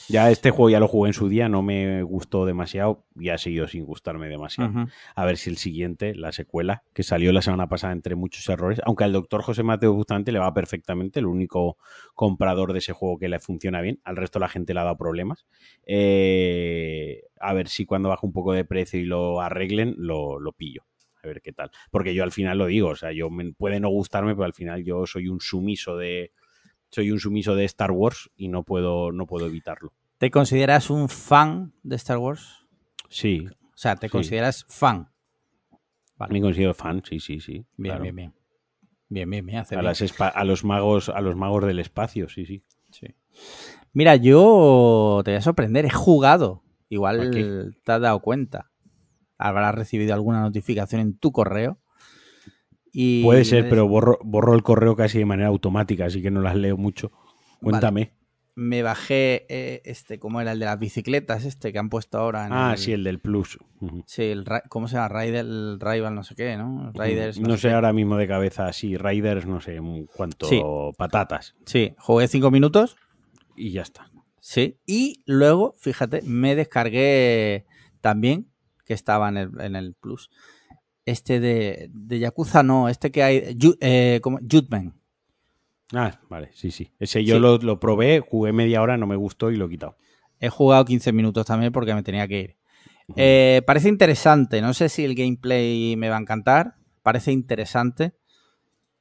Ya este juego ya lo jugué en su día, no me gustó demasiado y ha seguido sin gustarme demasiado. A ver si el siguiente, la secuela, que salió la semana pasada entre muchos errores, aunque al doctor José Mateo Bustamante le va perfectamente, el único comprador de ese juego que le funciona bien, al resto la gente le ha dado problemas. Eh, a ver si cuando baja un poco de precio y lo arreglen, lo, lo pillo. A ver qué tal. Porque yo al final lo digo, o sea, yo me- puede no gustarme, pero al final yo soy un sumiso de. Soy un sumiso de Star Wars y no puedo, no puedo evitarlo. ¿Te consideras un fan de Star Wars? Sí, O sea, te Sí. consideras fan. Vale. me considero fan, sí, sí, sí. Bien, claro. bien, bien. Bien, bien, bien. hace A, bien. las espa- a los magos, a los magos del espacio, sí, sí. Sí. Mira, yo te voy a sorprender, he jugado. Igual te has dado cuenta. Habrás recibido alguna notificación en tu correo. Y Puede ser, pero borro, borro el correo casi de manera automática, así que no las leo mucho. Cuéntame. me bajé eh, este, ¿cómo era? El de las bicicletas, este que han puesto ahora en Ah, el- sí, el del Plus. Sí, el, ¿cómo se llama? Rider, el Rival no sé qué, ¿no? Riders. no sé qué. ahora mismo de cabeza, sí, Riders, no sé cuánto, Sí. patatas. Sí, jugué cinco minutos. Y ya está. Sí. Y luego, fíjate, me descargué también, que estaba en el, en el Plus, este de, de Yakuza, no, este que hay, Ju- eh. Judgment. Ah, vale, sí, sí. Ese yo Sí. Lo, lo probé, jugué media hora, no me gustó y lo he quitado. He jugado 15 minutos también porque me tenía que ir. Eh, parece interesante, no sé si el gameplay me va a encantar, parece interesante,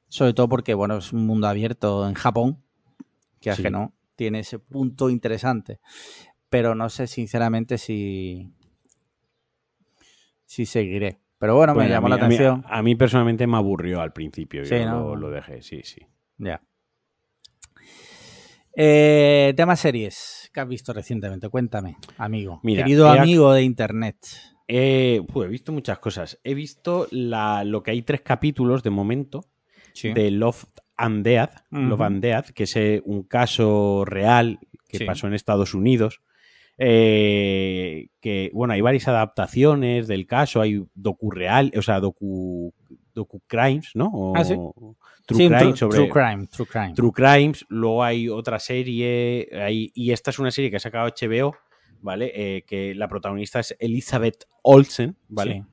sobre todo porque, bueno, es un mundo abierto en Japón, que es Sí. que no, tiene ese punto interesante, pero no sé sinceramente si, si seguiré. Pero bueno, me a llamó mí- la a mí- atención. A mí, personalmente me aburrió al principio. Sí, yo ¿no? lo, lo dejé, sí, sí. Ya. Eh, tema series que has visto recientemente, cuéntame, amigo. Mira, querido amigo de internet. Eh, pues, he visto muchas cosas. He visto la, lo que hay tres capítulos de momento Sí. de Love and Death. Love and Death, que es eh, un caso real que Sí. pasó en Estados Unidos. Eh, que, bueno, hay varias adaptaciones del caso, hay docu real, o sea, docu, docu crimes, ¿no? O Ah, sí. True Sí, crime true, sobre true crime, true crime. True Crimes, luego hay otra serie, hay- y esta es una serie que ha sacado HBO, ¿vale? Eh, que la protagonista es Elizabeth Olsen, ¿vale? Sí.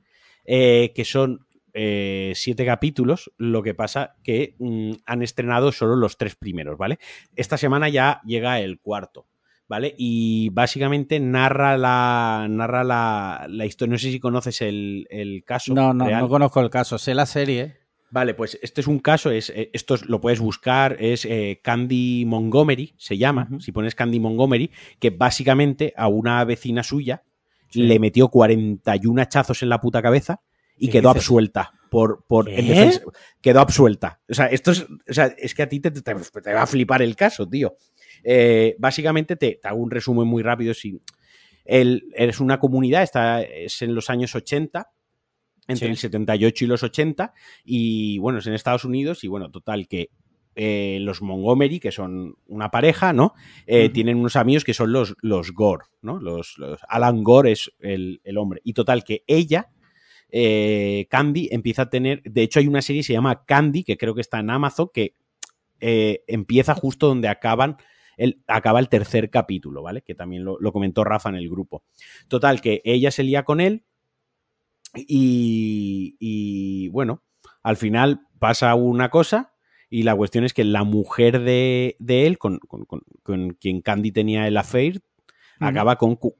Eh, que son eh, siete capítulos, lo que pasa que mm, han estrenado solo los tres primeros, ¿vale? Esta semana ya llega el cuarto, ¿vale? Y básicamente narra la, narra la, la historia, no sé si conoces el, el caso. No, no, real. no conozco el caso. Sé la serie. Vale, pues este es un caso, es, eh, esto es- lo puedes buscar, es eh, Candy Montgomery, se llama, si pones Candy Montgomery, que básicamente a una vecina suya Sí. le metió 41 hachazos en la puta cabeza y ¿Qué quedó dices? absuelta. Por, por, ¿Qué? en defensa- quedó absuelta. O sea, esto es, o sea, es que a ti te, te- te va a flipar el caso, tío. Eh, básicamente te, te hago un resumen muy rápido. Si el, eres una comunidad, está, es en los años 80, entre Sí. el 78 y los 80, y bueno, es en Estados Unidos, y bueno, total, que eh, los Montgomery, que son una pareja, ¿no? Eh. Tienen unos amigos que son los, los Gore, ¿no? Los, los- Alan Gore es el, el hombre. Y total, que ella, eh, Candy, empieza a tener. De hecho, hay una serie que se llama Candy, que creo que está en Amazon, que empieza justo donde acaban. El, acaba el tercer capítulo, ¿vale? Que también lo, lo comentó Rafa en el grupo. Total, que ella se lía con él y, y, bueno, al final pasa una cosa y la cuestión es que la mujer de, de él, con, con- con- con quien Candy tenía el affair, acaba con cu-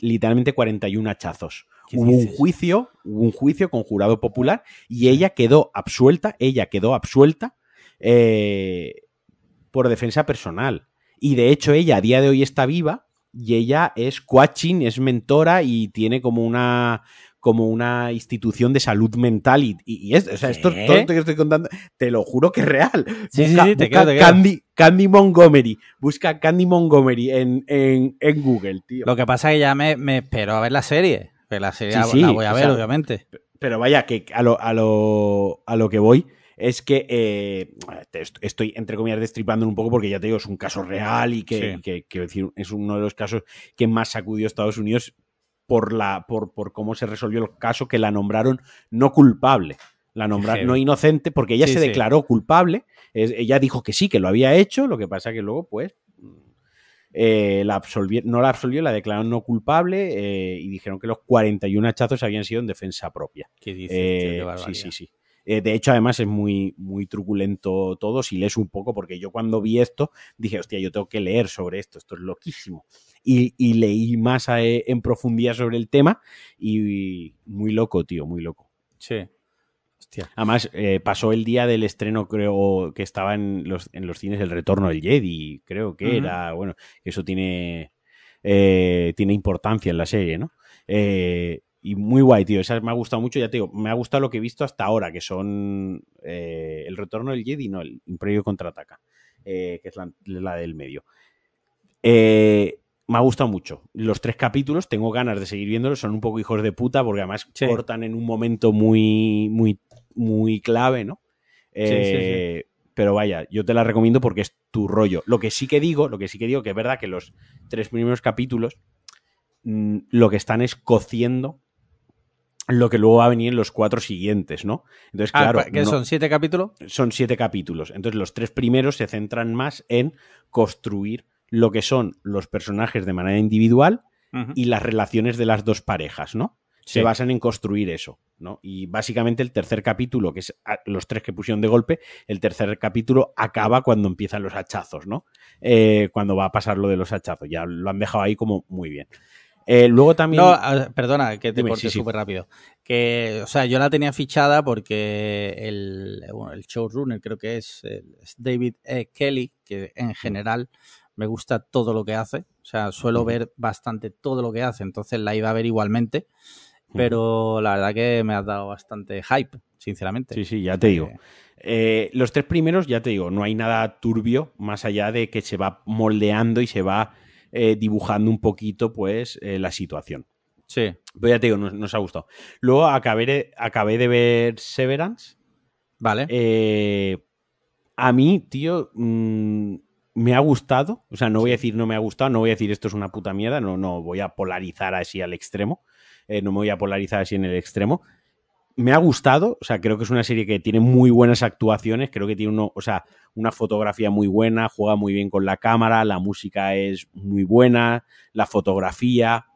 literalmente 41 hachazos. ¿Qué Hubo un juicio, hubo un juicio con jurado popular y ella quedó absuelta, ella quedó absuelta eh, por defensa personal. Y de hecho ella a día de hoy está viva y ella es coaching, es mentora y tiene como una como una institución de salud mental y, y- es, o sea, esto todo esto que estoy contando, te lo juro que es real. Sí, sí, Busca- sí, te busca creo, te. Candy, Candy Montgomery, busca Candy Montgomery en, en, en Google, tío. Lo que pasa es que ya me, me espero a ver la serie. Que la serie la- voy a ver, sea, obviamente. Pero vaya, que a lo, a lo, a lo que voy es que eh, estoy, entre comillas, destripando un poco porque ya te digo, es un caso real y que, Sí. y que- quiero decir, es uno de los casos que más sacudió a Estados Unidos por, la, por, por cómo se resolvió el caso, que la nombraron no culpable. La nombraron no inocente porque ella Sí, se sí. declaró culpable. Es- ella dijo que sí, que lo había hecho, lo que pasa que luego, pues, eh, la absolvió, no la absolvió, la declararon no culpable eh, y dijeron que los 41 hachazos habían sido en defensa propia. ¿Qué dices, Eh, sí, sí, sí. Eh, de hecho, además es muy, muy truculento todo. Si lees un poco, porque yo cuando vi esto dije, hostia, yo tengo que leer sobre esto, esto es loquísimo. Y, y leí más a- eh, en profundidad sobre el tema y muy loco, tío, muy loco. Sí. Hostia. Además, eh, pasó el día del estreno, creo que estaba en los, en los cines El Retorno del Jedi, creo que era, bueno, eso tiene, eh, tiene importancia en la serie, ¿no? Eh, y muy guay, tío, esa me ha gustado mucho, ya te digo, me ha gustado lo que he visto hasta ahora, que son eh, El Retorno del Jedi, no, el Imperio Contraataca, eh, que es la, la del medio. Eh, me ha gustado mucho. Los tres capítulos, tengo ganas de seguir viéndolos, son un poco hijos de puta porque además Sí. cortan en un momento muy, muy, muy clave, ¿no? Sí, sí, Eh, Pero vaya, yo te la recomiendo porque es tu rollo. Lo que sí que digo, lo que sí que digo, que es verdad que los tres primeros capítulos mm, lo que están es cociendo lo que luego va a venir en los cuatro siguientes, ¿no? Entonces, Ah, claro, ¿qué no- son? ¿Siete capítulos? son siete capítulos. Entonces, los tres primeros se centran más en construir lo que son los personajes de manera individual y las relaciones de las dos parejas, ¿no? Sí. Se basan en construir eso, ¿no? Y básicamente el tercer capítulo, que es a- los tres que pusieron de golpe, el tercer capítulo acaba cuando empiezan los hachazos, ¿no? Eh, cuando va a pasar lo de los hachazos. Ya lo han dejado ahí como muy bien. Eh, luego también. No, perdona, que te Dime, corte sí, sí. súper rápido. Que, o sea, yo la tenía fichada porque el, bueno, el showrunner creo que es, David E. Kelly, que en general me gusta todo lo que hace. O sea, suelo Ujú. ver bastante todo lo que hace, entonces la iba a ver igualmente. Pero la verdad que me ha dado bastante hype, sinceramente. Sí, sí, ya te digo. Eh, los tres primeros, ya te digo, no hay nada turbio más allá de que se va moldeando y se va eh, dibujando un poquito, pues, eh, la situación. sí, Pero ya te digo, nos, nos ha gustado. Luego acabé de, acabé de ver Severance. vale. Eh, a mí, tío, mm, me ha gustado. O sea, no voy a decir no me ha gustado, no voy a decir esto es una puta mierda, no, no voy a polarizar así al extremo. No me voy a polarizar así en el extremo. Me ha gustado, o sea, creo que es una serie que tiene muy buenas actuaciones, creo que tiene uno, o sea, una fotografía muy buena, juega muy bien con la cámara, la música es muy buena, la fotografía,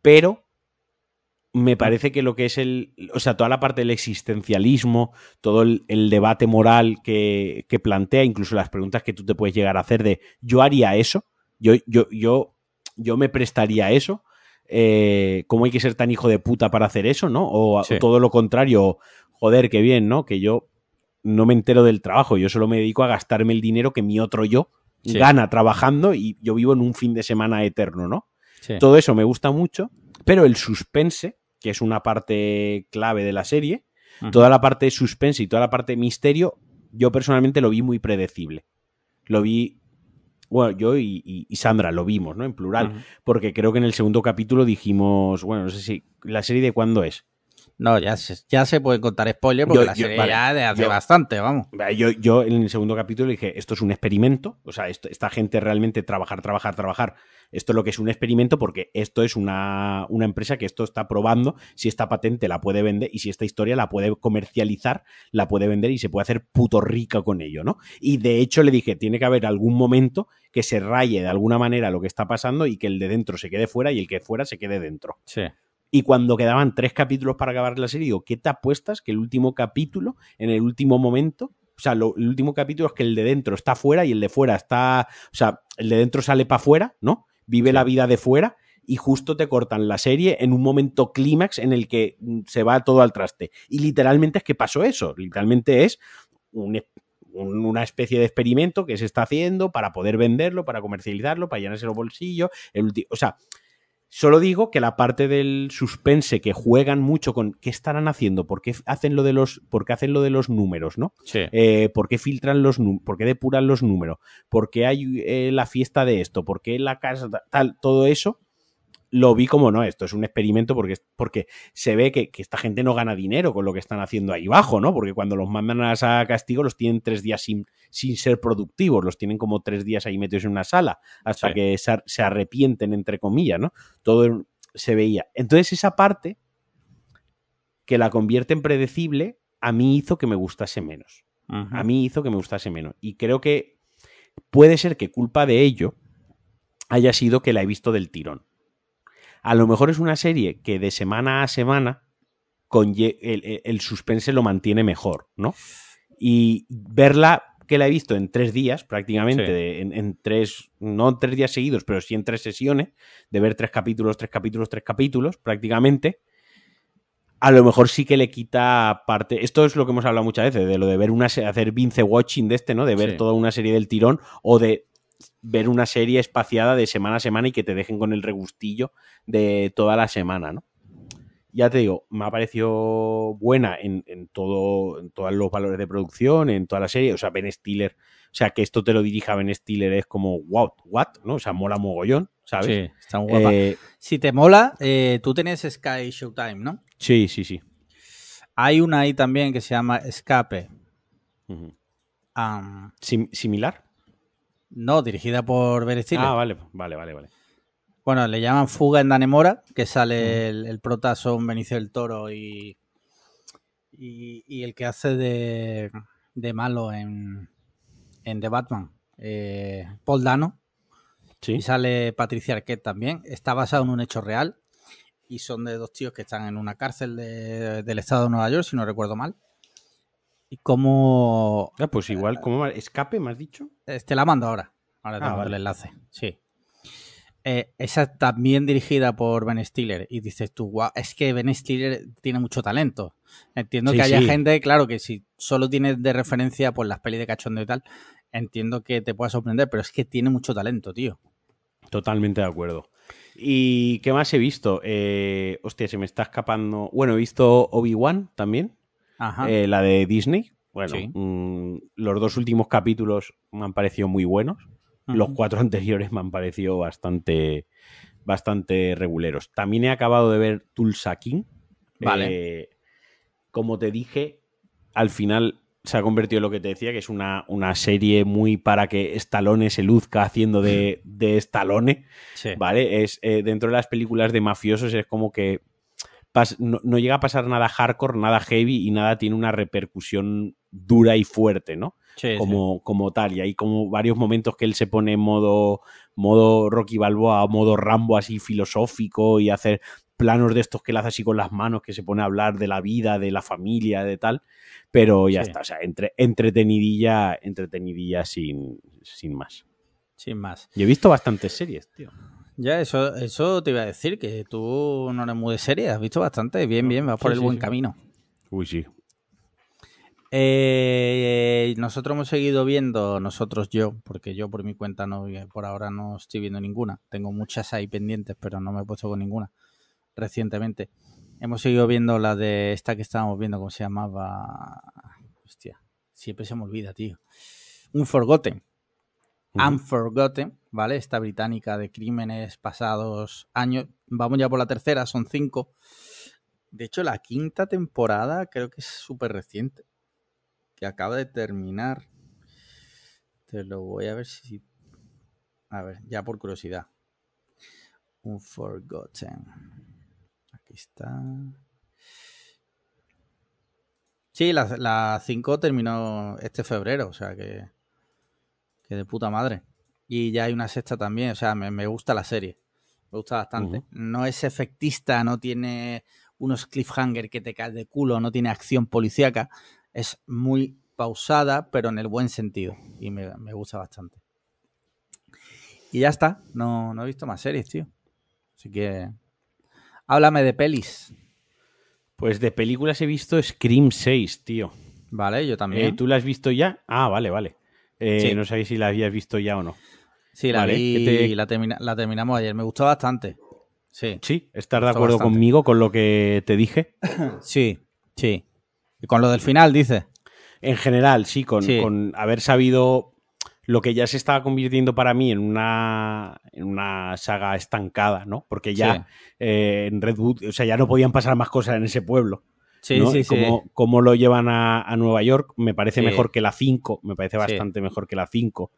pero me parece que lo que es el, o sea, toda la parte del existencialismo, todo el, debate moral que, que plantea, incluso las preguntas que tú te puedes llegar a hacer de yo haría eso, yo, yo, yo, yo me prestaría eso, eh, ¿cómo hay que ser tan hijo de puta para hacer eso, no? O, Sí. todo lo contrario, joder, qué bien, ¿no? Que yo no me entero del trabajo, yo solo me dedico a gastarme el dinero que mi otro yo Sí. gana trabajando y yo vivo en un fin de semana eterno, ¿no? sí. Todo eso me gusta mucho, pero el suspense, que es una parte clave de la serie, toda la parte de suspense y toda la parte de misterio, yo personalmente lo vi muy predecible. Lo vi, bueno, yo y, y- y Sandra lo vimos, ¿no? En plural, porque creo que en el segundo capítulo dijimos, bueno, no sé si, ¿la serie de cuándo es? No, ya se, ya se pueden contar spoilers porque Yo- la yo- serie vale, ya de hace yo- bastante, vamos. Yo, yo en el segundo capítulo dije, esto es un experimento, o sea, esto- esta gente realmente trabajar, trabajar, trabajar, esto es lo que es un experimento porque esto es una, una empresa que esto está probando si esta patente la puede vender y si esta historia la puede comercializar, la puede vender y se puede hacer puto rica con ello, ¿no? Y de hecho le dije, tiene que haber algún momento que se raye de alguna manera lo que está pasando y que el de dentro se quede fuera y el que fuera se quede dentro. Sí. Y cuando quedaban tres capítulos para acabar la serie, digo, ¿qué te apuestas que el último capítulo, en el último momento, o sea, lo- el último capítulo es que el de dentro está fuera y el de fuera está, o sea, el de dentro sale para afuera, ¿no? Vive Sí. la vida de fuera y justo te cortan la serie en un momento clímax en el que mm, se va todo al traste. Y literalmente es que pasó eso, literalmente es un, un- una especie de experimento que se está haciendo para poder venderlo, para comercializarlo, para llenarse los bolsillos, el o sea, Solo digo que la parte del suspense que juegan mucho con qué estarán haciendo, por qué hacen lo de los, por qué hacen lo de los números, ¿no? Sí. Eh, por qué filtran los números, por qué depuran los números, por qué hay eh, la fiesta de esto, por qué la casa tal, todo eso lo vi como no, esto es un experimento porque, porque se ve que, que esta gente no gana dinero con lo que están haciendo ahí abajo, ¿no? Porque cuando los mandan a castigo los tienen tres días sin, sin ser productivos, los tienen como tres días ahí metidos en una sala hasta Sí. que se, ar- se arrepienten, entre comillas, ¿no? Todo se veía. Entonces esa parte que la convierte en predecible a mí hizo que me gustase menos a mí hizo que me gustase menos. Y creo que puede ser que culpa de ello haya sido que la he visto del tirón. A lo mejor es una serie que de semana a semana el, suspense lo mantiene mejor, ¿no? Y verla que la he visto en tres días, prácticamente, Sí. de- en, en tres, no en tres días seguidos, pero sí en tres sesiones, de ver tres capítulos, tres capítulos, tres capítulos, prácticamente, a lo mejor sí que le quita parte. Esto es lo que hemos hablado muchas veces, de lo de ver una hacer binge watching de este, ¿no? De ver Sí. toda una serie del tirón o de ver una serie espaciada de semana a semana y que te dejen con el regustillo de toda la semana, ¿no? ya te digo, me ha parecido buena en, en todo, en todos los valores de producción, en toda la serie. O sea, Ben Stiller, o sea, que esto te lo dirija Ben Stiller es como, wow, what, ¿no? O sea, mola mogollón, ¿sabes? Sí, está muy guapa. Eh, Si te mola, eh, tú tienes Sky Showtime, ¿no? sí, sí, sí. Hay una ahí también que se llama Escape. Sim- ¿Similar? No, dirigida por Ben Stiller. Ah, vale, vale, vale, vale. Bueno, le llaman Fuga en Danemora, que sale el, el prota son Benicio del Toro y, y, y el que hace de, de malo en, en The Batman, eh, Paul Dano, Sí. y sale Patricia Arquette también. Está basado en un hecho real y son de dos tíos que están en una cárcel de- del estado de Nueva York, si no recuerdo mal. Y como... Ah, pues igual, ¿cómo? ¿Escape, me has dicho? Eh, Te la mando ahora. Ahora te Ah, mando vale. el enlace. Sí. Eh, esa también dirigida por Ben Stiller. Y dices tú, guau, es que Ben Stiller tiene mucho talento. Entiendo Sí, que haya sí. gente, claro, que si solo tienes de referencia pues las pelis de cachondo y tal, entiendo que te pueda sorprender, pero es que tiene mucho talento, tío. Totalmente de acuerdo. ¿Y qué más he visto? Eh, hostia, se me está escapando. Bueno, he visto Obi-Wan también. Eh, la de Disney. Bueno, Sí. mm, los dos últimos capítulos me han parecido muy buenos. Los cuatro anteriores me han parecido bastante, bastante reguleros. También he acabado de ver Tulsa King. Vale. Eh, como te dije, al final se ha convertido en lo que te decía, que es una, una serie muy para que Stallone se luzca haciendo de, de Stallone. Sí. ¿Vale? Es eh, dentro de las películas de mafiosos es como que no, no llega a pasar nada hardcore, nada heavy y nada tiene una repercusión dura y fuerte, ¿no? Sí, sí. Como, como tal. Y hay como varios momentos que él se pone en modo, modo Rocky Balboa, modo Rambo así filosófico y hacer planos de estos que él hace así con las manos, que se pone a hablar de la vida, de la familia, de tal. Pero ya Sí. está, o sea, entre, entretenidilla, entretenidilla sin, sin más. Sin más. Y he visto bastantes series, tío. Ya, eso, eso te iba a decir, que tú no eres muy de serie, has visto bastante. Bien, bien, vas por sí, el sí, buen sí. camino. Uy, sí. Eh, nosotros hemos seguido viendo, nosotros yo, porque yo por mi cuenta no, por ahora no estoy viendo ninguna. Tengo muchas ahí pendientes, pero no me he puesto con ninguna recientemente. Hemos seguido viendo la de esta que estábamos viendo, ¿cómo se llamaba? Hostia, siempre se me olvida, tío. Un Forgotten. Unforgotten, ¿vale? Esta británica de crímenes pasados años. Vamos ya por la tercera, son cinco. De hecho, la quinta temporada creo que es súper reciente. Que acaba de terminar. Te lo voy a ver si. A ver, ya por curiosidad. Unforgotten. Aquí está. Sí, la 5 terminó este febrero, o sea que. Que de puta madre. Y ya hay una sexta también, o sea, me, me gusta la serie. Me gusta bastante. No es efectista, no tiene unos cliffhanger que te caes de culo, no tiene acción policíaca. Es muy pausada, pero en el buen sentido. Y me, me gusta bastante. Y ya está. No, no he visto más series, tío. Así que. Háblame de pelis. Pues de películas he visto Scream 6, tío. Vale, yo también. Eh, ¿Tú la has visto ya? Ah, vale, vale. Eh, Sí. No sabéis si la habías visto ya o no. Sí, la vale, vi ¿qué te- y la, termina- la terminamos ayer. Me gustó bastante. Sí. Sí, ¿estás de acuerdo bastante. conmigo con lo que te dije? Sí, sí. Y con lo del final, dice. En general, sí, con, Sí. con haber sabido lo que ya se estaba convirtiendo para mí en una, en una saga estancada, ¿no? Porque ya eh, en Redwood, o sea, ya no podían pasar más cosas en ese pueblo. Sí, ¿no? sí. Cómo, cómo lo llevan a, a Nueva York, me parece Sí. mejor que la 5, me parece Sí. bastante mejor que la 5.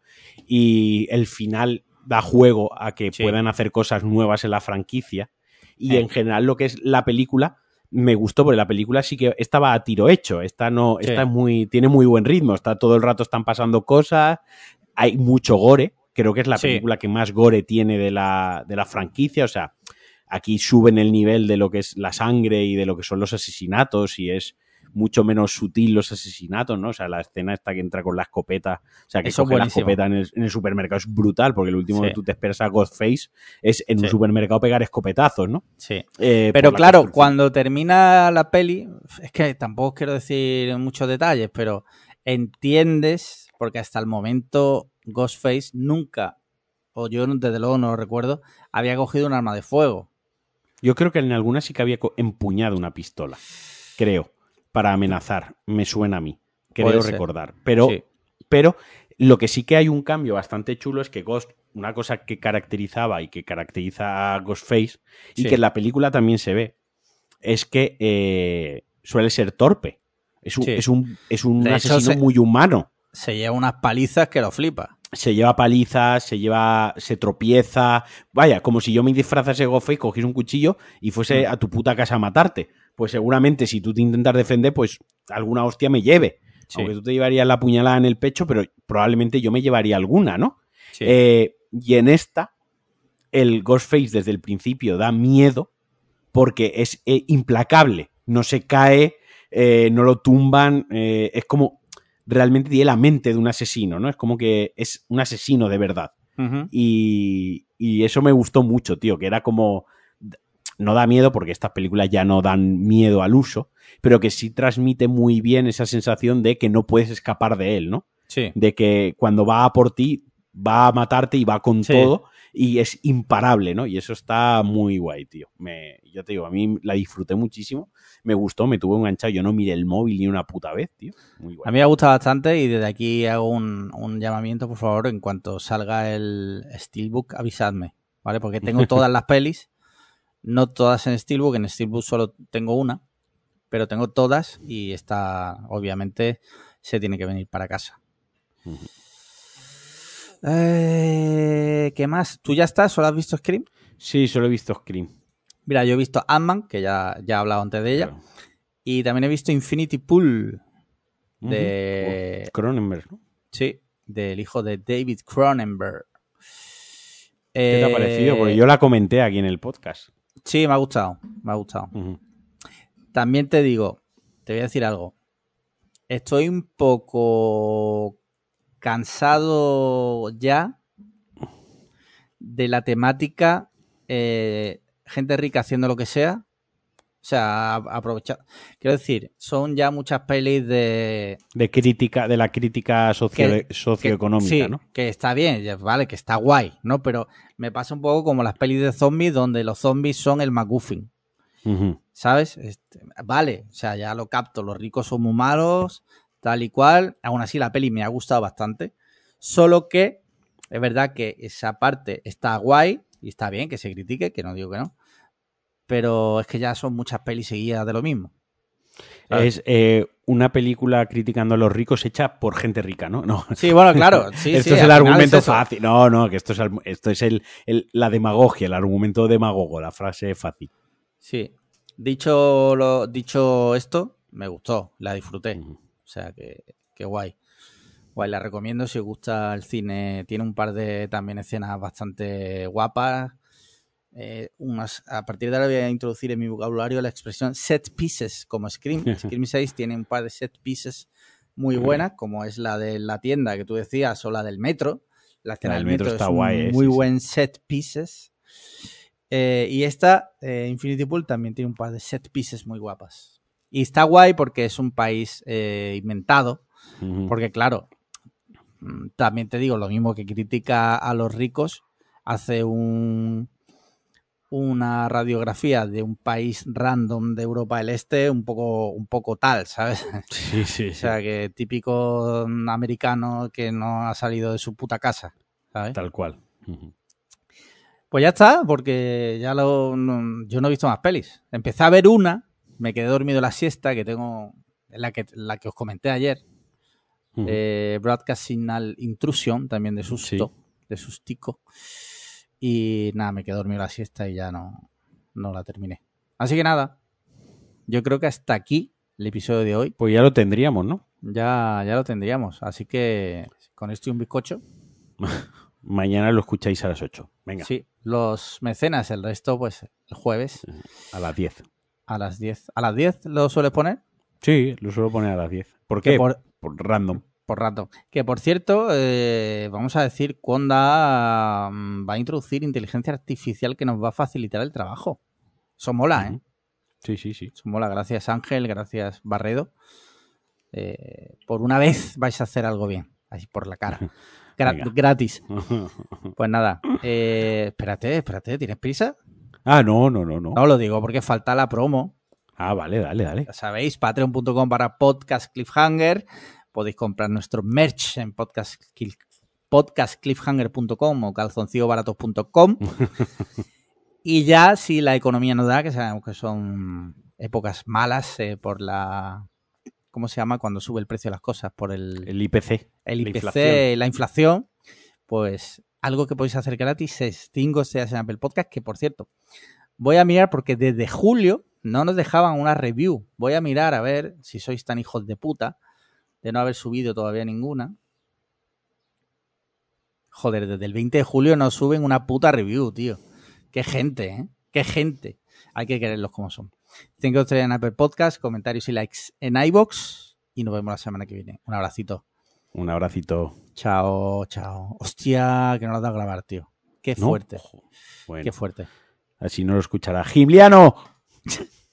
Y el final da juego a que puedan hacer cosas nuevas en la franquicia. Y Eh. en general lo que es la película me gustó porque la película sí que estaba a tiro hecho, esta no, esta es muy, tiene muy buen ritmo, está todo el rato están pasando cosas, hay mucho gore, creo que es la película que más gore tiene de la, de la franquicia, o sea, aquí suben el nivel de lo que es la sangre y de lo que son los asesinatos y es mucho menos sutil los asesinatos, ¿no? O sea, la escena esta que entra con la escopeta, o sea, que Eso es coge la escopeta en el, en el supermercado es brutal, porque el último Sí. que tú te esperas a Ghostface es en un supermercado pegar escopetazos, ¿no? Sí. Eh, Pero claro, cuando termina la peli, es que tampoco quiero decir muchos detalles, pero entiendes, porque hasta el momento Ghostface nunca, o yo desde luego no lo recuerdo, había cogido un arma de fuego. Yo creo que en algunas sí que había empuñado una pistola. Creo. Para amenazar. Me suena a mí. Creo recordar. Pero, Sí. pero lo que sí que hay un cambio bastante chulo es que Ghost, una cosa que caracterizaba y que caracteriza a Ghostface, y Sí. que en la película también se ve, es que eh, suele ser torpe. Es un, Sí. es un, es asesino se- muy humano. Se lleva unas palizas que lo flipa. Se lleva palizas, se lleva. se tropieza. Vaya, como si yo me disfrazase de Ghostface, cogiese un cuchillo y fuese Mm. a tu puta casa a matarte. Pues seguramente si tú te intentas defender, pues alguna hostia me lleve. Sí. Aunque tú te llevarías la puñalada en el pecho, pero probablemente yo me llevaría alguna, ¿no? Sí. Eh, y en esta, el Ghostface desde el principio da miedo porque es eh, implacable. No se cae, eh, no lo tumban. es como. Realmente tiene la mente de un asesino, ¿no? Es como que es un asesino de verdad. Y, y eso me gustó mucho, tío, que era como... No da miedo porque estas películas ya no dan miedo al uso, pero que sí transmite muy bien esa sensación de que no puedes escapar de él, ¿no? Sí. De que cuando va a por ti, va a matarte y va con Sí. todo y es imparable, ¿no? Y eso está muy guay, tío. Me, yo te digo, a mí la disfruté muchísimo, me gustó, me tuvo enganchado, yo no miré el móvil ni una puta vez, tío. Muy guay. A mí me ha gustado bastante y desde aquí hago un, un llamamiento, por favor, en cuanto salga el Steelbook, avisadme, ¿vale? Porque tengo todas las pelis, no todas en Steelbook, en Steelbook solo tengo una, pero tengo todas y esta, obviamente, se tiene que venir para casa. Ujú. Eh, ¿Qué más? ¿Tú ya estás? ¿Solo has visto Scream? Sí, solo he visto Scream. Mira, yo he visto Ant-Man, que ya, ya he hablado antes de ella, Claro. y también he visto Infinity Pool, de... Cronenberg, ¿no? Sí, del hijo de David Cronenberg. ¿Qué te ha Eh, parecido? Porque yo la comenté aquí en el podcast. Sí, me ha gustado, me ha gustado. También te digo, te voy a decir algo. Estoy un poco cansado ya de la temática eh, gente rica haciendo lo que sea. O sea, aprovechar. Quiero decir, son ya muchas pelis de, De crítica, de la crítica socio- Que- socioeconómica, sí, ¿no? que está bien, vale, que está guay, ¿no? Pero me pasa un poco como las pelis de zombies donde los zombies son el McGuffin. ¿sabes? Este, vale, o sea, ya lo capto, los ricos son muy malos, tal y cual. Aún así, la peli me ha gustado bastante. Solo que es verdad que esa parte está guay y está bien que se critique, que no digo que no. Pero es que ya son muchas pelis seguidas de lo mismo. Es eh, una película criticando a los ricos hecha por gente rica, ¿no? No. Sí, bueno, claro. Sí, esto sí, es el argumento es fácil. No, no, que esto es, el- esto es el, el- la demagogia, el argumento demagogo, la frase fácil. Sí. Dicho, lo, dicho esto, me gustó, la disfruté. O sea, que, que guay. Guay, la recomiendo si os gusta el cine. Tiene un par de también escenas bastante guapas. Eh, unas, a partir de ahora voy a introducir en mi vocabulario la expresión set pieces, como Scream. Scream 6 tiene un par de set pieces muy buenas, como es la de la tienda que tú decías o la del metro. La escena La del metro metro, está es un guay, eh, muy sí. buen set pieces. Eh, y esta, eh, Infinity Pool, también tiene un par de set pieces muy guapas. Y está guay porque es un país eh, inventado. Porque, claro, también te digo, lo mismo que critica a los ricos, hace un, una radiografía de un país random de Europa del Este un poco, un poco tal, ¿sabes? Sí, sí, O sea, que típico americano que no ha salido de su puta casa, ¿sabes? Tal cual. Pues ya está, porque ya lo, no- yo no he visto más pelis. Empecé a ver una, me quedé dormido la siesta, que tengo, la que, la que os comenté ayer, Ujú. eh, Broadcast Signal Intrusion, también de susto, de sustico. Y nada, me quedé dormido la siesta y ya no, no la terminé. Así que nada, yo creo que hasta aquí el episodio de hoy. Pues ya lo tendríamos, ¿no? Ya, ya lo tendríamos. Así que con esto y un bizcocho. Mañana lo escucháis a las 8. Venga, Sí, los mecenas, el resto, pues el jueves a las 10. A las 10. ¿A las 10 lo sueles poner? Sí, lo suelo poner a las 10. ¿Por qué? por- Por random. Por rato. Que por cierto, eh, vamos a decir, Conda mm, va a introducir inteligencia artificial que nos va a facilitar el trabajo. Eso mola, ¿eh? Sí, sí, sí. Eso mola. Gracias Ángel, gracias Barredo. Eh, por una vez vais a hacer algo bien, así por la cara. Gra- Venga. gratis. Pues nada, eh, espérate, espérate, ¿tienes prisa? Ah, no, no, no, no. No lo digo porque falta la promo. Ah, vale, dale, dale. Ya sabéis, patreon.com para podcast cliffhanger. Podéis comprar nuestro merch en podcast, podcastcliffhanger.com o calzoncillobaratos.com. y ya, si la economía no da, que sabemos que son épocas malas eh, por la. ¿Cómo se llama? Cuando sube el precio de las cosas, por el, El IPC. el la IPC, inflación. la inflación, pues algo que podéis hacer gratis es 5 estrellas en Apple Podcast, que por cierto, voy a mirar porque desde julio no nos dejaban una review. Voy a mirar a ver si sois tan hijos de puta de no haber subido todavía ninguna. Joder, desde el 20 de julio no suben una puta review, tío. Qué gente, ¿eh? Qué gente. Hay que quererlos como son. 5 estrellas en Apple Podcast, comentarios y likes en iBox y nos vemos la semana que viene. Un abracito. Un abracito. Chao, chao. Hostia, que no lo da a grabar, tío. Qué ¿no? fuerte. Bueno, qué fuerte. así no lo escuchará. ¡Gimliano!